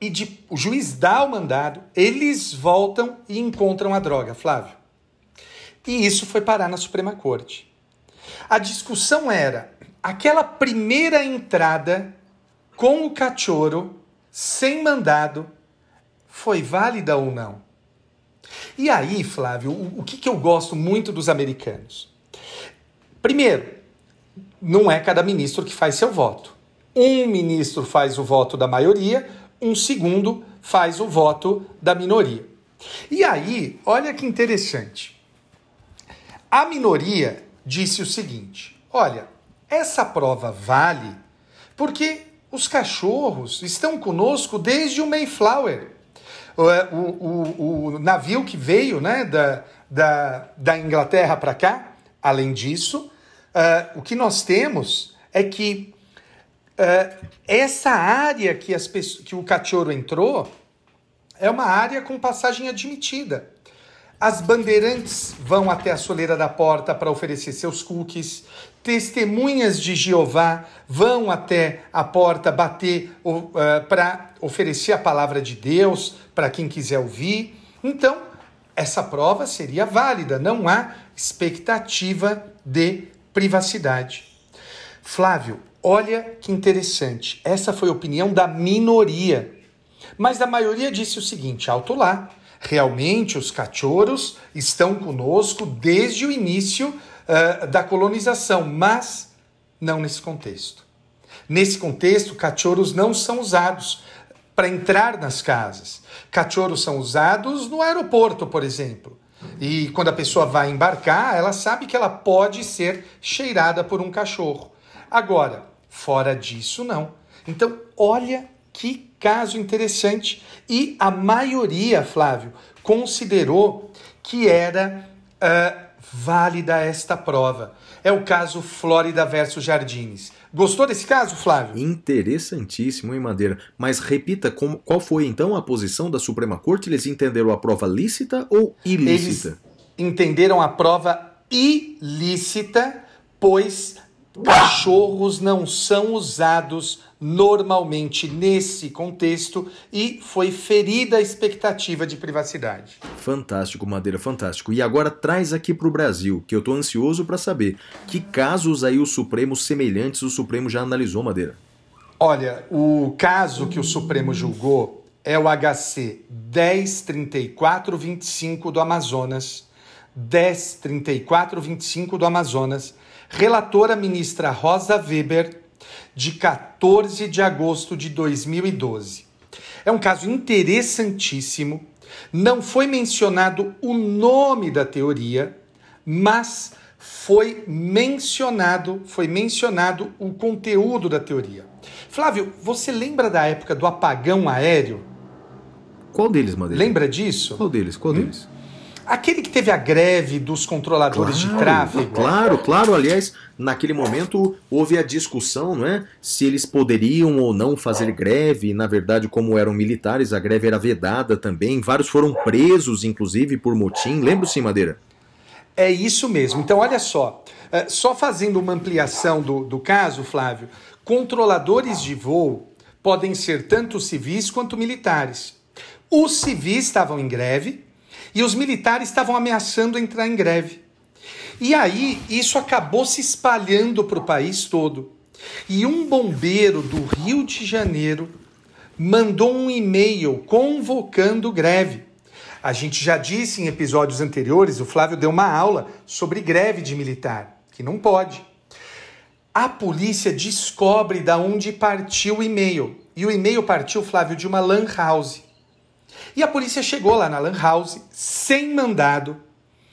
e de, o juiz dá o mandado, eles voltam e encontram a droga, Flávio. E isso foi parar na Suprema Corte. A discussão era aquela primeira entrada com o cachorro, sem mandado, foi válida ou não? E aí, Flávio, o, o que, que eu gosto muito dos americanos? Primeiro, não é cada ministro que faz seu voto. Um ministro faz o voto da maioria, um segundo faz o voto da minoria. E aí, olha que interessante. A minoria disse o seguinte: olha, essa prova vale porque os cachorros estão conosco desde o Mayflower. O, o, o, navio que veio né, da, da, da Inglaterra para cá, além disso, uh, o que nós temos é que Uh, essa área que, as que o cachorro entrou é uma área com passagem admitida. As bandeirantes vão até a soleira da porta para oferecer seus cookies. Testemunhas de Jeová vão até a porta bater uh, para oferecer a palavra de Deus para quem quiser ouvir. Então, essa prova seria válida, não há expectativa de privacidade. Flávio, Olha que interessante. Essa foi a opinião da minoria. Mas a maioria disse o seguinte: alto lá. Realmente os cachorros estão conosco desde o início uh, da colonização, mas não nesse contexto. Nesse contexto, cachorros não são usados para entrar nas casas. Cachorros são usados no aeroporto, por exemplo. E quando a pessoa vai embarcar, ela sabe que ela pode ser cheirada por um cachorro. Agora, Fora disso, não. Então, olha que caso interessante. E a maioria, Flávio, considerou que era uh, válida esta prova. É o caso Flórida versus Jardines. Gostou desse caso, Flávio? Interessantíssimo, hein, Madeira? Mas repita, como, qual foi então a posição da Suprema Corte? Eles entenderam a prova lícita ou ilícita? Eles entenderam a prova ilícita, pois Cachorros não são usados normalmente nesse contexto e foi ferida a expectativa de privacidade. Fantástico, Madeira, fantástico. E agora traz aqui para o Brasil, que eu estou ansioso para saber que casos aí o Supremo semelhantes o Supremo já analisou, Madeira. Olha, o caso que o Supremo julgou é o HC 103425 do Amazonas. 103425 do Amazonas. Relatora ministra Rosa Weber, de 14 de agosto de 2012. É um caso interessantíssimo. Não foi mencionado o nome da teoria, mas foi mencionado, foi mencionado o conteúdo da teoria. Flávio, você lembra da época do apagão aéreo? Qual deles, Madeira? Lembra disso? Qual deles? Qual hum? deles? Aquele que teve a greve dos controladores claro, de tráfego. Claro, claro. Aliás, naquele momento houve a discussão, não é? Se eles poderiam ou não fazer greve. Na verdade, como eram militares, a greve era vedada também. Vários foram presos, inclusive, por motim. Lembra-se, Madeira? É isso mesmo. Então, olha só. É, só fazendo uma ampliação do, do caso, Flávio, controladores de voo podem ser tanto civis quanto militares. Os civis estavam em greve e os militares estavam ameaçando entrar em greve. E aí isso acabou se espalhando para o país todo. E um bombeiro do Rio de Janeiro mandou um e-mail convocando greve. A gente já disse em episódios anteriores, o Flávio deu uma aula sobre greve de militar, que não pode. A polícia descobre da onde partiu o e-mail. E o e-mail partiu, Flávio, de uma lan house. E a polícia chegou lá na Lan House sem mandado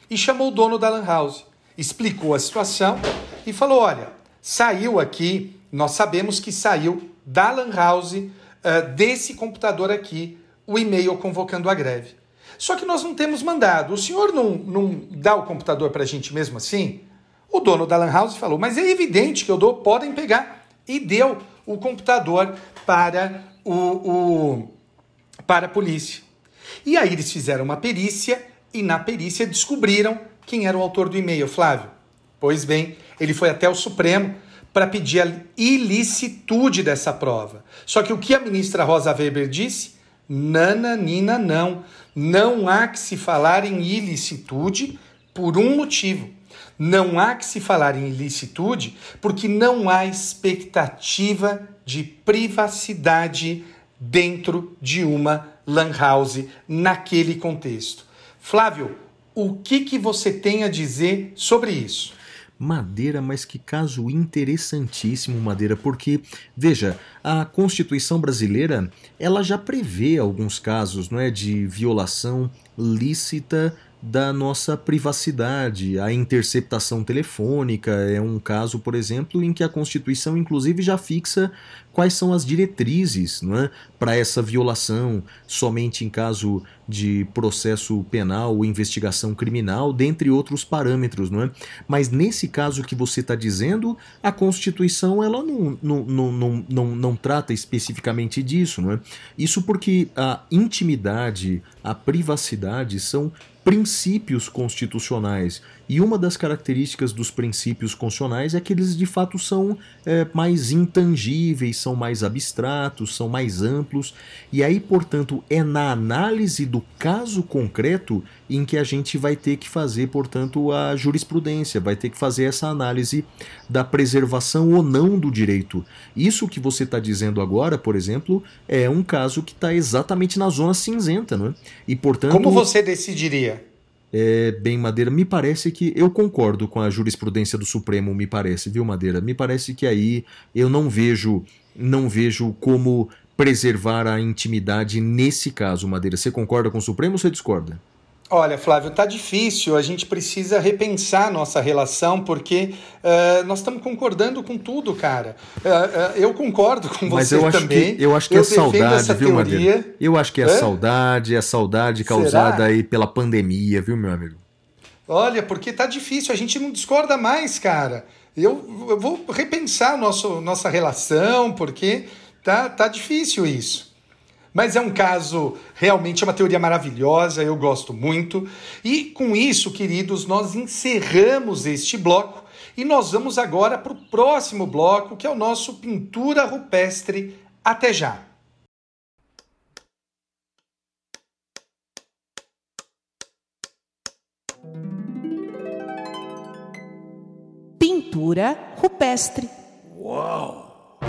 e chamou o dono da Lan House, explicou a situação e falou: olha, saiu aqui, nós sabemos que saiu da Lan House, uh, desse computador aqui, o e-mail convocando a greve. Só que nós não temos mandado. O senhor não, não dá o computador para a gente mesmo assim? O dono da Lan House falou: mas é evidente que eu dou, podem pegar. E deu o computador para o, o para a polícia. E aí eles fizeram uma perícia e na perícia descobriram quem era o autor do e-mail, Flávio. Pois bem, ele foi até o Supremo para pedir a ilicitude dessa prova. Só que o que a ministra Rosa Weber disse? Nananina, não. Não há que se falar em ilicitude por um motivo. Não há que se falar em ilicitude porque não há expectativa de privacidade dentro de uma lan naquele contexto. Flávio, o que, que você tem a dizer sobre isso? Madeira, mas que caso interessantíssimo, Madeira, porque veja, a Constituição brasileira, ela já prevê alguns casos, não é, de violação lícita da nossa privacidade. A interceptação telefônica é um caso, por exemplo, em que a Constituição, inclusive, já fixa quais são as diretrizes é, para essa violação, somente em caso de processo penal ou investigação criminal, dentre outros parâmetros. Não é? Mas nesse caso que você está dizendo, a Constituição ela não, não, não, não, não, não trata especificamente disso. Não é? Isso porque a intimidade, a privacidade são princípios constitucionais. E uma das características dos princípios constitucionais é que eles de fato são é, mais intangíveis, são mais abstratos, são mais amplos. E aí, portanto, é na análise do caso concreto em que a gente vai ter que fazer, portanto, a jurisprudência, vai ter que fazer essa análise da preservação ou não do direito. Isso que você está dizendo agora, por exemplo, é um caso que está exatamente na zona cinzenta, não é? E portanto. Como você decidiria? É, bem, Madeira, me parece que eu concordo com a jurisprudência do Supremo, me parece, viu, Madeira? Me parece que aí eu não vejo, não vejo como preservar a intimidade nesse caso, Madeira. Você concorda com o Supremo ou você discorda? Olha, Flávio, tá difícil. A gente precisa repensar nossa relação porque uh, nós estamos concordando com tudo, cara. Uh, uh, eu concordo com Mas você eu acho também. Que, eu acho que eu é saudade, viu, Madeira? Eu acho que é Hã? saudade, é saudade causada Será? aí pela pandemia, viu, meu amigo? Olha, porque tá difícil. A gente não discorda mais, cara. Eu, eu vou repensar nosso, nossa relação porque tá, tá difícil isso. Mas é um caso, realmente é uma teoria maravilhosa, eu gosto muito. E com isso, queridos, nós encerramos este bloco e nós vamos agora para o próximo bloco, que é o nosso Pintura Rupestre. Até já! Pintura rupestre. Uau!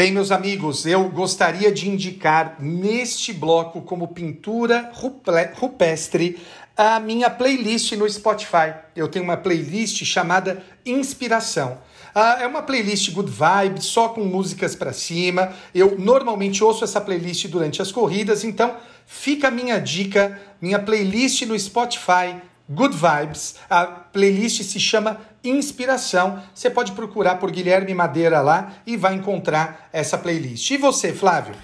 Bem, meus amigos, eu gostaria de indicar neste bloco como pintura rupestre a minha playlist no Spotify. Eu tenho uma playlist chamada Inspiração. Ah, é uma playlist good vibe, só com músicas para cima. Eu normalmente ouço essa playlist durante as corridas, então fica a minha dica, minha playlist no Spotify Good Vibes. A playlist se chama Inspiração. Você pode procurar por Guilherme Madeira lá e vai encontrar essa playlist. E você, Flávio?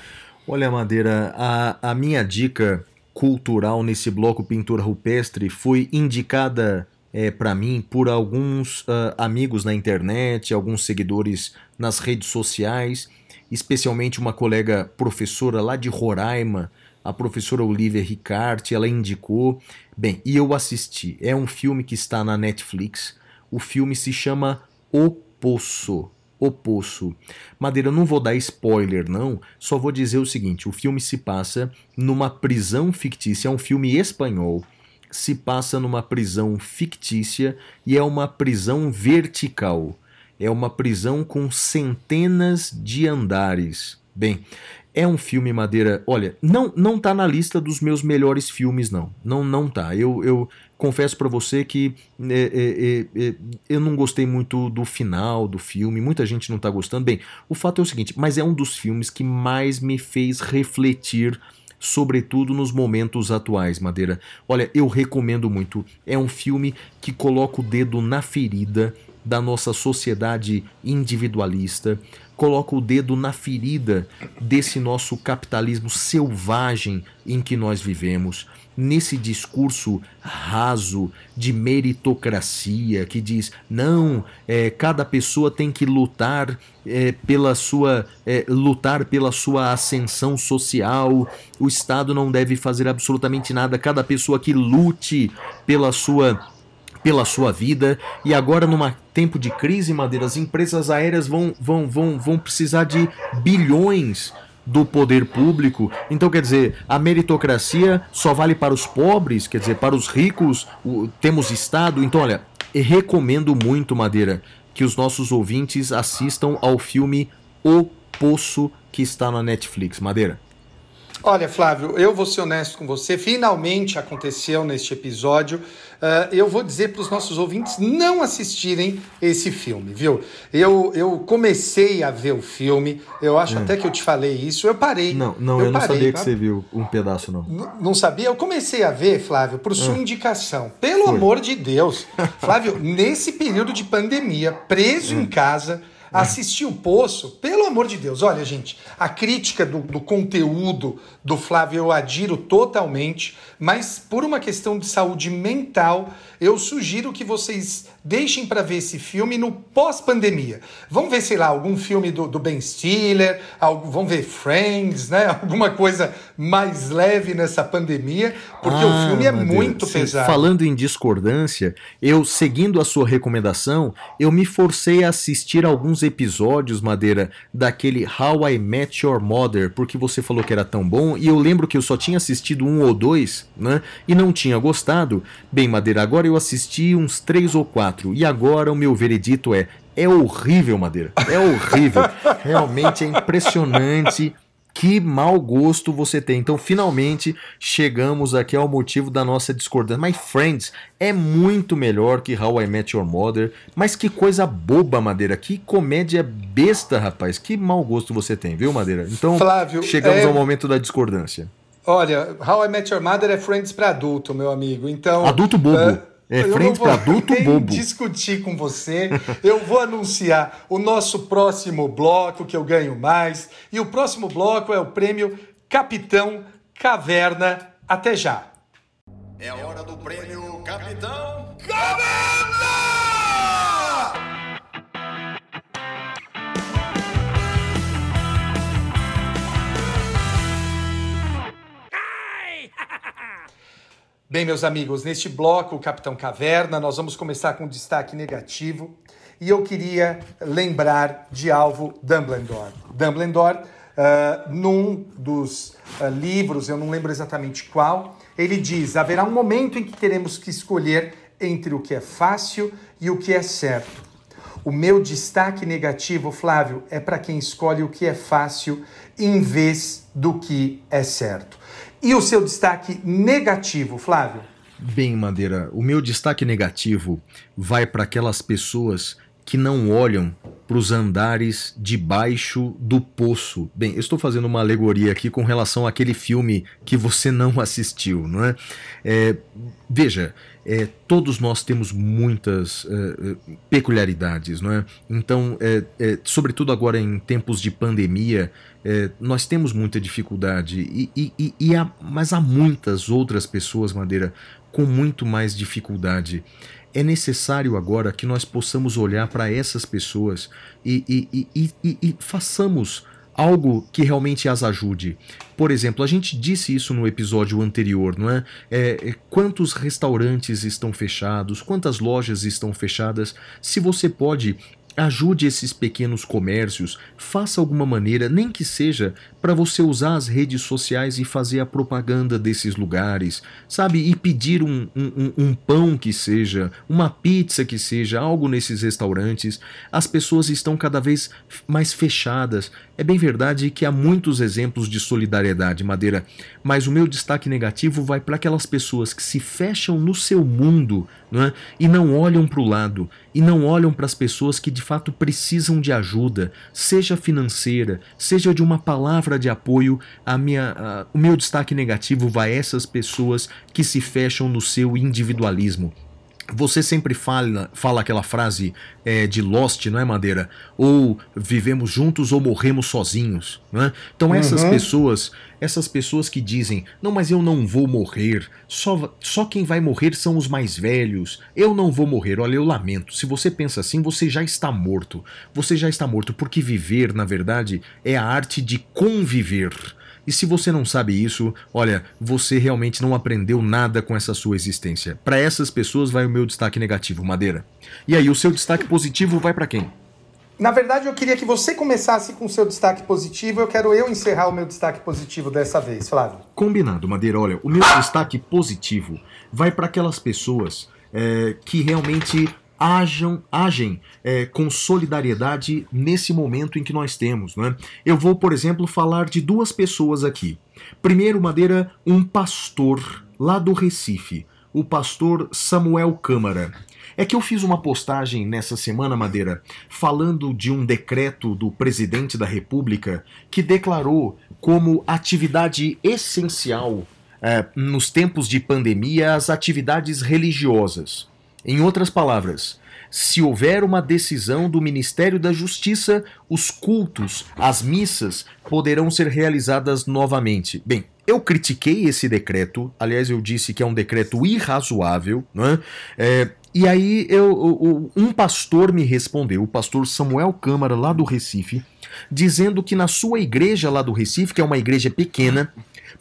Olha, Madeira, a, a minha dica cultural nesse bloco Pintura Rupestre foi indicada é, para mim por alguns uh, amigos na internet, alguns seguidores nas redes sociais, especialmente uma colega professora lá de Roraima, a professora Olivia Ricarte, ela indicou. Bem, e eu assisti. É um filme que está na Netflix. O filme se chama O Poço. O Poço. Madeira, não vou dar spoiler, não. Só vou dizer o seguinte: o filme se passa numa prisão fictícia. É um filme espanhol. Se passa numa prisão fictícia e é uma prisão vertical. É uma prisão com centenas de andares. Bem, é um filme Madeira. Olha, não não tá na lista dos meus melhores filmes, não. Não não tá. Eu, eu confesso para você que é, é, é, eu não gostei muito do final do filme. Muita gente não tá gostando. Bem, o fato é o seguinte, mas é um dos filmes que mais me fez refletir sobretudo nos momentos atuais, Madeira. Olha, eu recomendo muito. É um filme que coloca o dedo na ferida da nossa sociedade individualista, coloca o dedo na ferida desse nosso capitalismo selvagem em que nós vivemos, nesse discurso raso de meritocracia que diz não, é, cada pessoa tem que lutar é, pela sua é, lutar pela sua ascensão social, o Estado não deve fazer absolutamente nada, cada pessoa que lute pela sua pela sua vida. E agora numa tempo de crise, Madeira, as empresas aéreas vão, vão, vão, vão precisar de bilhões do poder público. Então, quer dizer, a meritocracia só vale para os pobres, quer dizer, para os ricos o, temos Estado. Então, olha, recomendo muito, Madeira, que os nossos ouvintes assistam ao filme O Poço que está na Netflix. Madeira. Olha, Flávio, eu vou ser honesto com você. Finalmente aconteceu neste episódio. Uh, eu vou dizer para os nossos ouvintes não assistirem esse filme, viu? Eu, eu comecei a ver o filme, eu acho hum. até que eu te falei isso, eu parei. Não, não, eu, eu não parei, sabia que você viu um pedaço, não. N não sabia? Eu comecei a ver, Flávio, por sua hum. indicação. Pelo Foi. amor de Deus. Flávio, nesse período de pandemia, preso hum. em casa assistir o Poço, pelo amor de Deus, olha, gente, a crítica do, do conteúdo do Flávio eu adiro totalmente, mas por uma questão de saúde mental, eu sugiro que vocês deixem para ver esse filme no pós-pandemia. Vamos ver, sei lá, algum filme do, do Ben Stiller, algo, vamos ver Friends, né? Alguma coisa mais leve nessa pandemia, porque ah, o filme é muito pesado. Falando em discordância, eu, seguindo a sua recomendação, eu me forcei a assistir alguns episódios, Madeira, daquele How I Met Your Mother, porque você falou que era tão bom, e eu lembro que eu só tinha assistido um ou dois, né? E não tinha gostado. Bem, Madeira, agora eu assisti uns três ou quatro, e agora o meu veredito é: é horrível, Madeira. É horrível. Realmente é impressionante que mau gosto você tem. Então, finalmente, chegamos aqui ao motivo da nossa discordância. My Friends é muito melhor que How I Met Your Mother, mas que coisa boba, Madeira. Que comédia besta, rapaz. Que mau gosto você tem, viu, Madeira? Então, Flávio, chegamos é... ao momento da discordância. Olha, How I Met Your Mother é Friends para adulto, meu amigo. Então, adulto bobo. Uh... É frente para adulto nem bobo. discutir com você. Eu vou anunciar o nosso próximo bloco que eu ganho mais. E o próximo bloco é o prêmio Capitão Caverna. Até já. É a hora do prêmio Capitão Bem, meus amigos, neste bloco, o Capitão Caverna, nós vamos começar com destaque negativo. E eu queria lembrar de Alvo Dumbledore. Dumbledore, uh, num dos uh, livros, eu não lembro exatamente qual, ele diz: haverá um momento em que teremos que escolher entre o que é fácil e o que é certo. O meu destaque negativo, Flávio, é para quem escolhe o que é fácil em vez do que é certo. E o seu destaque negativo, Flávio? Bem, Madeira, o meu destaque negativo vai para aquelas pessoas que não olham para os andares debaixo do poço. Bem, eu estou fazendo uma alegoria aqui com relação àquele filme que você não assistiu, não é? é veja, é, todos nós temos muitas é, peculiaridades, não é? Então, é, é, sobretudo agora em tempos de pandemia, é, nós temos muita dificuldade, e, e, e há, mas há muitas outras pessoas, Madeira, com muito mais dificuldade é necessário agora que nós possamos olhar para essas pessoas e, e, façamos algo que realmente as ajude. Por exemplo, a gente disse isso no episódio anterior, não é? é? é? Quantos restaurantes estão fechados, quantas lojas estão fechadas? Se você pode Ajude esses pequenos comércios, faça alguma maneira, nem que seja para você usar as redes sociais e fazer a propaganda desses lugares, sabe? E pedir um, um, um, pão que seja, uma pizza que seja, algo nesses restaurantes. As pessoas estão cada vez mais fechadas. É bem verdade que há muitos exemplos de solidariedade, Madeira, mas o meu destaque negativo vai para aquelas pessoas que se fecham no seu mundo não é? e não olham para o lado, e não olham para as pessoas que de fato precisam de ajuda, seja financeira, seja de uma palavra de apoio. A minha, o meu destaque negativo vai a essas pessoas que se fecham no seu individualismo. Você sempre fala, fala aquela frase é, de Lost, não é, Madeira? Ou vivemos juntos ou morremos sozinhos, não é? Então essas uhum. pessoas, essas pessoas que dizem, não, mas eu não vou morrer, só, só quem vai morrer são os mais velhos, eu não vou morrer, olha, eu lamento. Se você pensa assim, você já está morto. Você já está morto, porque viver, na verdade, é a arte de conviver. E se você não sabe isso, olha, você realmente não aprendeu nada com essa sua existência. Para essas pessoas vai o meu destaque negativo, Madeira. E aí, o seu destaque positivo vai para quem? Na verdade, eu queria que você começasse com o seu destaque positivo. Eu quero eu encerrar o meu destaque positivo dessa vez, Flávio. Combinado, Madeira. Olha, o meu destaque positivo vai para aquelas pessoas é, que realmente ajam, agem é, com solidariedade nesse momento em que nós temos. Né? Eu vou, por exemplo, falar de duas pessoas aqui. Primeiro, Madeira, um pastor lá do Recife, o pastor Samuel Câmara. É que eu fiz uma postagem nessa semana, Madeira, falando de um decreto do presidente da República que declarou como atividade essencial é, nos tempos de pandemia as atividades religiosas. Em outras palavras, se houver uma decisão do Ministério da Justiça, os cultos, as missas poderão ser realizadas novamente. Bem, eu critiquei esse decreto, aliás, eu disse que é um decreto irrazoável, não é? é e aí eu, um pastor me respondeu, o pastor Samuel Câmara, lá do Recife, dizendo que na sua igreja lá do Recife, que é uma igreja pequena,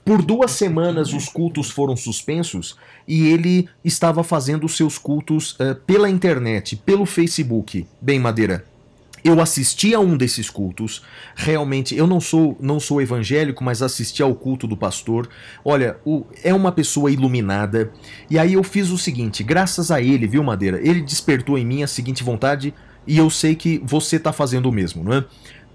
por duas semanas os cultos foram suspensos e ele estava fazendo seus cultos uh, pela internet, pelo Facebook. Bem, Madeira, eu assisti a um desses cultos. Realmente, eu não sou não sou evangélico, mas assisti ao culto do pastor. Olha, o, é uma pessoa iluminada. E aí eu fiz o seguinte, graças a ele, viu, Madeira? Ele despertou em mim a seguinte vontade e eu sei que você está fazendo o mesmo, não é?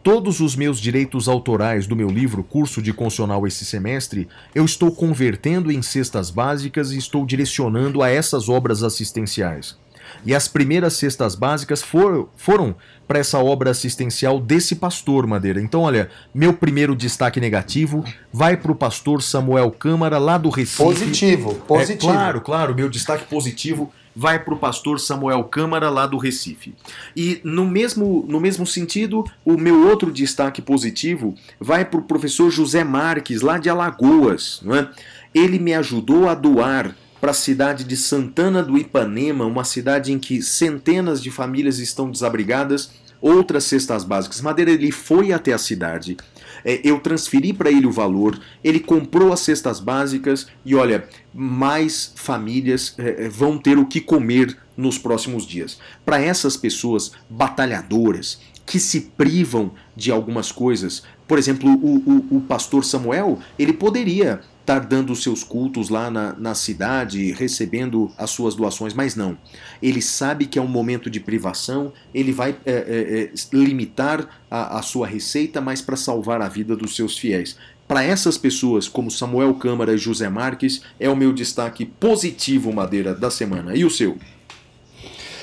Todos os meus direitos autorais do meu livro Curso de Constitucional esse semestre, eu estou convertendo em cestas básicas e estou direcionando a essas obras assistenciais. E as primeiras cestas básicas for, foram para essa obra assistencial desse pastor, Madeira. Então, olha, meu primeiro destaque negativo vai para o pastor Samuel Câmara, lá do Recife. Positivo, positivo. É, claro, claro, meu destaque positivo vai para o pastor Samuel Câmara, lá do Recife. E no mesmo, no mesmo sentido, o meu outro destaque positivo vai para o professor José Marques, lá de Alagoas. Não é? Ele me ajudou a doar para a cidade de Santana do Ipanema, uma cidade em que centenas de famílias estão desabrigadas, outras cestas básicas. Madeira, ele foi até a cidade, é, eu transferi para ele o valor, ele comprou as cestas básicas e olha, mais famílias é, é vão ter o que comer nos próximos dias. Para essas pessoas batalhadoras que se privam de algumas coisas, por exemplo, o, o, o pastor Samuel, ele poderia estar dando os seus cultos lá na, na cidade, recebendo as suas doações, mas não. Ele sabe que é um momento de privação, ele vai é, é, é limitar a, a sua receita, mas para salvar a vida dos seus fiéis. Para essas pessoas, como Samuel Câmara e José Marques, é o meu destaque positivo, Madeira, da semana. E o seu?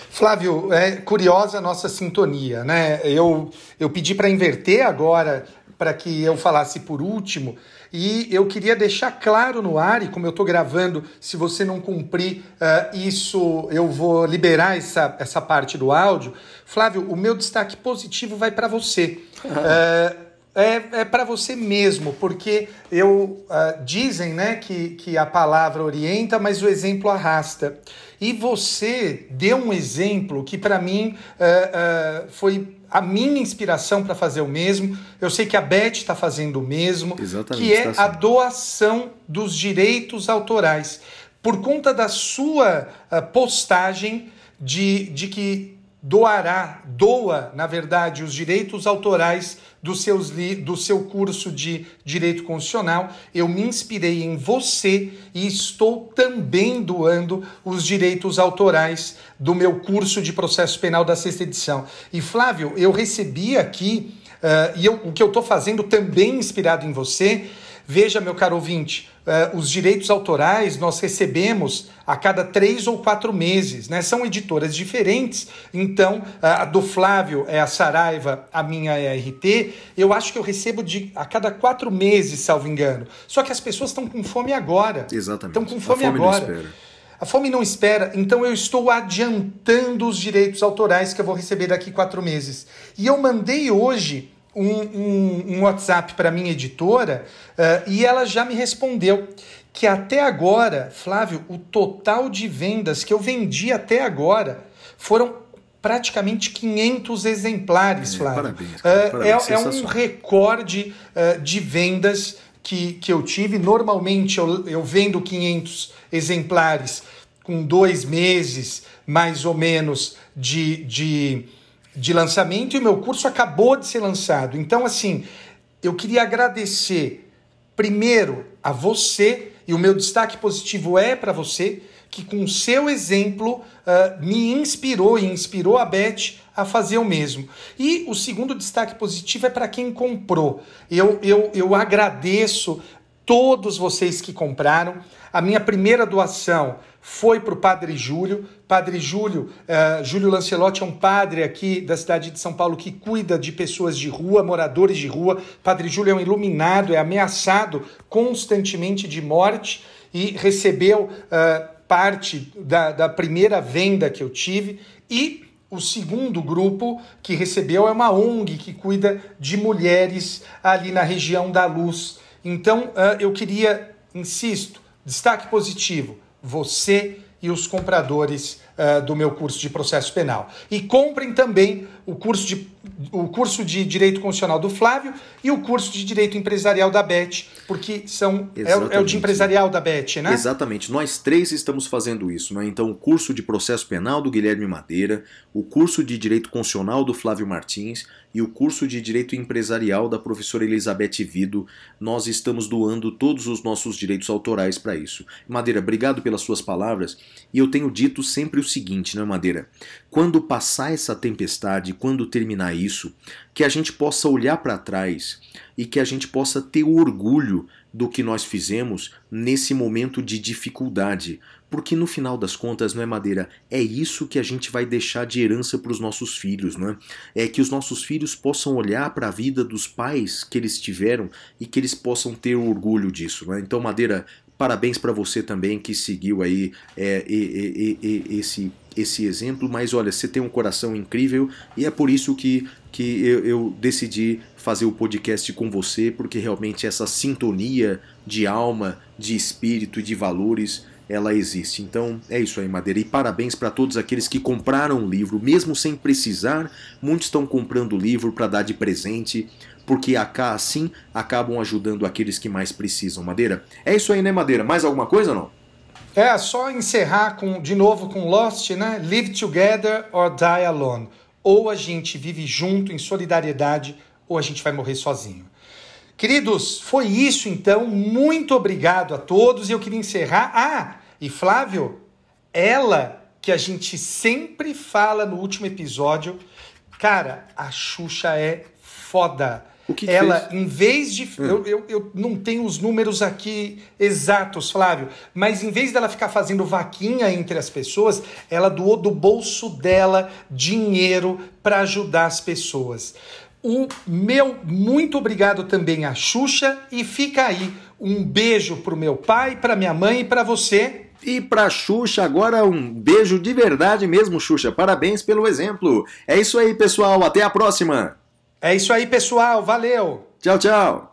Flávio, é curiosa a nossa sintonia, né? Eu, eu pedi para inverter agora, para que eu falasse por último, e eu queria deixar claro no ar, e como eu estou gravando, se você não cumprir uh, isso, eu vou liberar essa, essa parte do áudio. Flávio, o meu destaque positivo vai para você. Uh, é, é para você mesmo, porque eu uh, dizem né, que, que a palavra orienta, mas o exemplo arrasta. E você deu um exemplo que para mim uh, uh, foi a minha inspiração para fazer o mesmo. Eu sei que a Beth está fazendo o mesmo, Exatamente, que é tá a doação dos direitos autorais. Por conta da sua uh, postagem de, de que doará, doa, na verdade, os direitos autorais do, seus do seu curso de Direito Constitucional. Eu me inspirei em você e estou também doando os direitos autorais do meu curso de processo penal da sexta edição. E Flávio, eu recebi aqui, uh, e eu, o que eu estou fazendo também inspirado em você, Veja, meu caro ouvinte, os direitos autorais nós recebemos a cada três ou quatro meses, né? São editoras diferentes, então a do Flávio é a Saraiva, a minha é a RT. Eu acho que eu recebo de a cada quatro meses, salvo engano. Só que as pessoas estão com fome agora. Exatamente. Estão com fome, fome agora. A fome não espera, então eu estou adiantando os direitos autorais que eu vou receber daqui quatro meses. E eu mandei hoje um, um, um WhatsApp para minha editora uh, e ela já me respondeu que até agora, Flávio, o total de vendas que eu vendi até agora foram praticamente 500 exemplares, é, Flávio. Parabéns, cara, parabéns, é, é um recorde uh, de vendas que, que eu tive. Normalmente eu, eu vendo 500 exemplares com dois meses, mais ou menos, de, de, de lançamento e o meu curso acabou de ser lançado. Então, assim, eu queria agradecer primeiro a você, e o meu destaque positivo é para você, que com o seu exemplo uh, me inspirou e inspirou a Beth a fazer o mesmo. E o segundo destaque positivo é para quem comprou. Eu, eu, eu agradeço todos vocês que compraram. A minha primeira doação foi para o Padre Júlio. Padre Júlio, uh, Júlio Lancelotti é um padre aqui da cidade de São Paulo que cuida de pessoas de rua, moradores de rua. Padre Júlio é um iluminado, é ameaçado constantemente de morte e recebeu uh, parte da, da primeira venda que eu tive. E o segundo grupo que recebeu é uma ONG que cuida de mulheres ali na região da Luz. Então, uh, eu queria, insisto, destaque positivo você e os compradores uh, do meu curso de processo penal. E comprem também o curso, de, o curso de Direito Constitucional do Flávio e o curso de Direito Empresarial da Beth, porque são é, é, o de empresarial da Beth, né? Exatamente. Nós três estamos fazendo isso, né? Então, o curso de processo penal do Guilherme Madeira, o curso de Direito Constitucional do Flávio Martins e o curso de Direito Empresarial da professora Elizabeth Vido, nós estamos doando todos os nossos direitos autorais para isso. Madeira, obrigado pelas suas palavras. E eu tenho dito sempre o seguinte, né, Madeira? Quando passar essa tempestade, quando terminar isso, que a gente possa olhar para trás e que a gente possa ter orgulho do que nós fizemos nesse momento de dificuldade, porque no final das contas, não é madeira, é isso que a gente vai deixar de herança para os nossos filhos, não é? É que os nossos filhos possam olhar para a vida dos pais que eles tiveram e que eles possam ter orgulho disso, não é? Então, madeira, parabéns para você também que seguiu aí é, e, e, e, esse esse exemplo, mas olha, você tem um coração incrível e é por isso que, que eu, eu decidi fazer o podcast com você, porque realmente essa sintonia de alma, de espírito de valores ela existe. Então é isso aí, Madeira. E parabéns para todos aqueles que compraram o livro, mesmo sem precisar. Muitos estão comprando o livro para dar de presente, porque acá assim acabam ajudando aqueles que mais precisam, Madeira. É isso aí, né, Madeira? Mais alguma coisa não? É, só encerrar com, de novo com Lost, né? Live together or die alone. Ou a gente vive junto em solidariedade, ou a gente vai morrer sozinho. Queridos, foi isso então. Muito obrigado a todos. E eu queria encerrar. Ah, e Flávio, ela que a gente sempre fala no último episódio, cara, a Xuxa é foda. O que ela, fez? em vez de. Hum. Eu, eu, eu não tenho os números aqui exatos, Flávio, mas em vez dela ficar fazendo vaquinha entre as pessoas, ela doou do bolso dela dinheiro para ajudar as pessoas. O meu muito obrigado também à Xuxa e fica aí um beijo pro meu pai, para minha mãe e para você. E pra Xuxa, agora um beijo de verdade mesmo, Xuxa. Parabéns pelo exemplo. É isso aí, pessoal. Até a próxima. É isso aí, pessoal. Valeu. Tchau, tchau.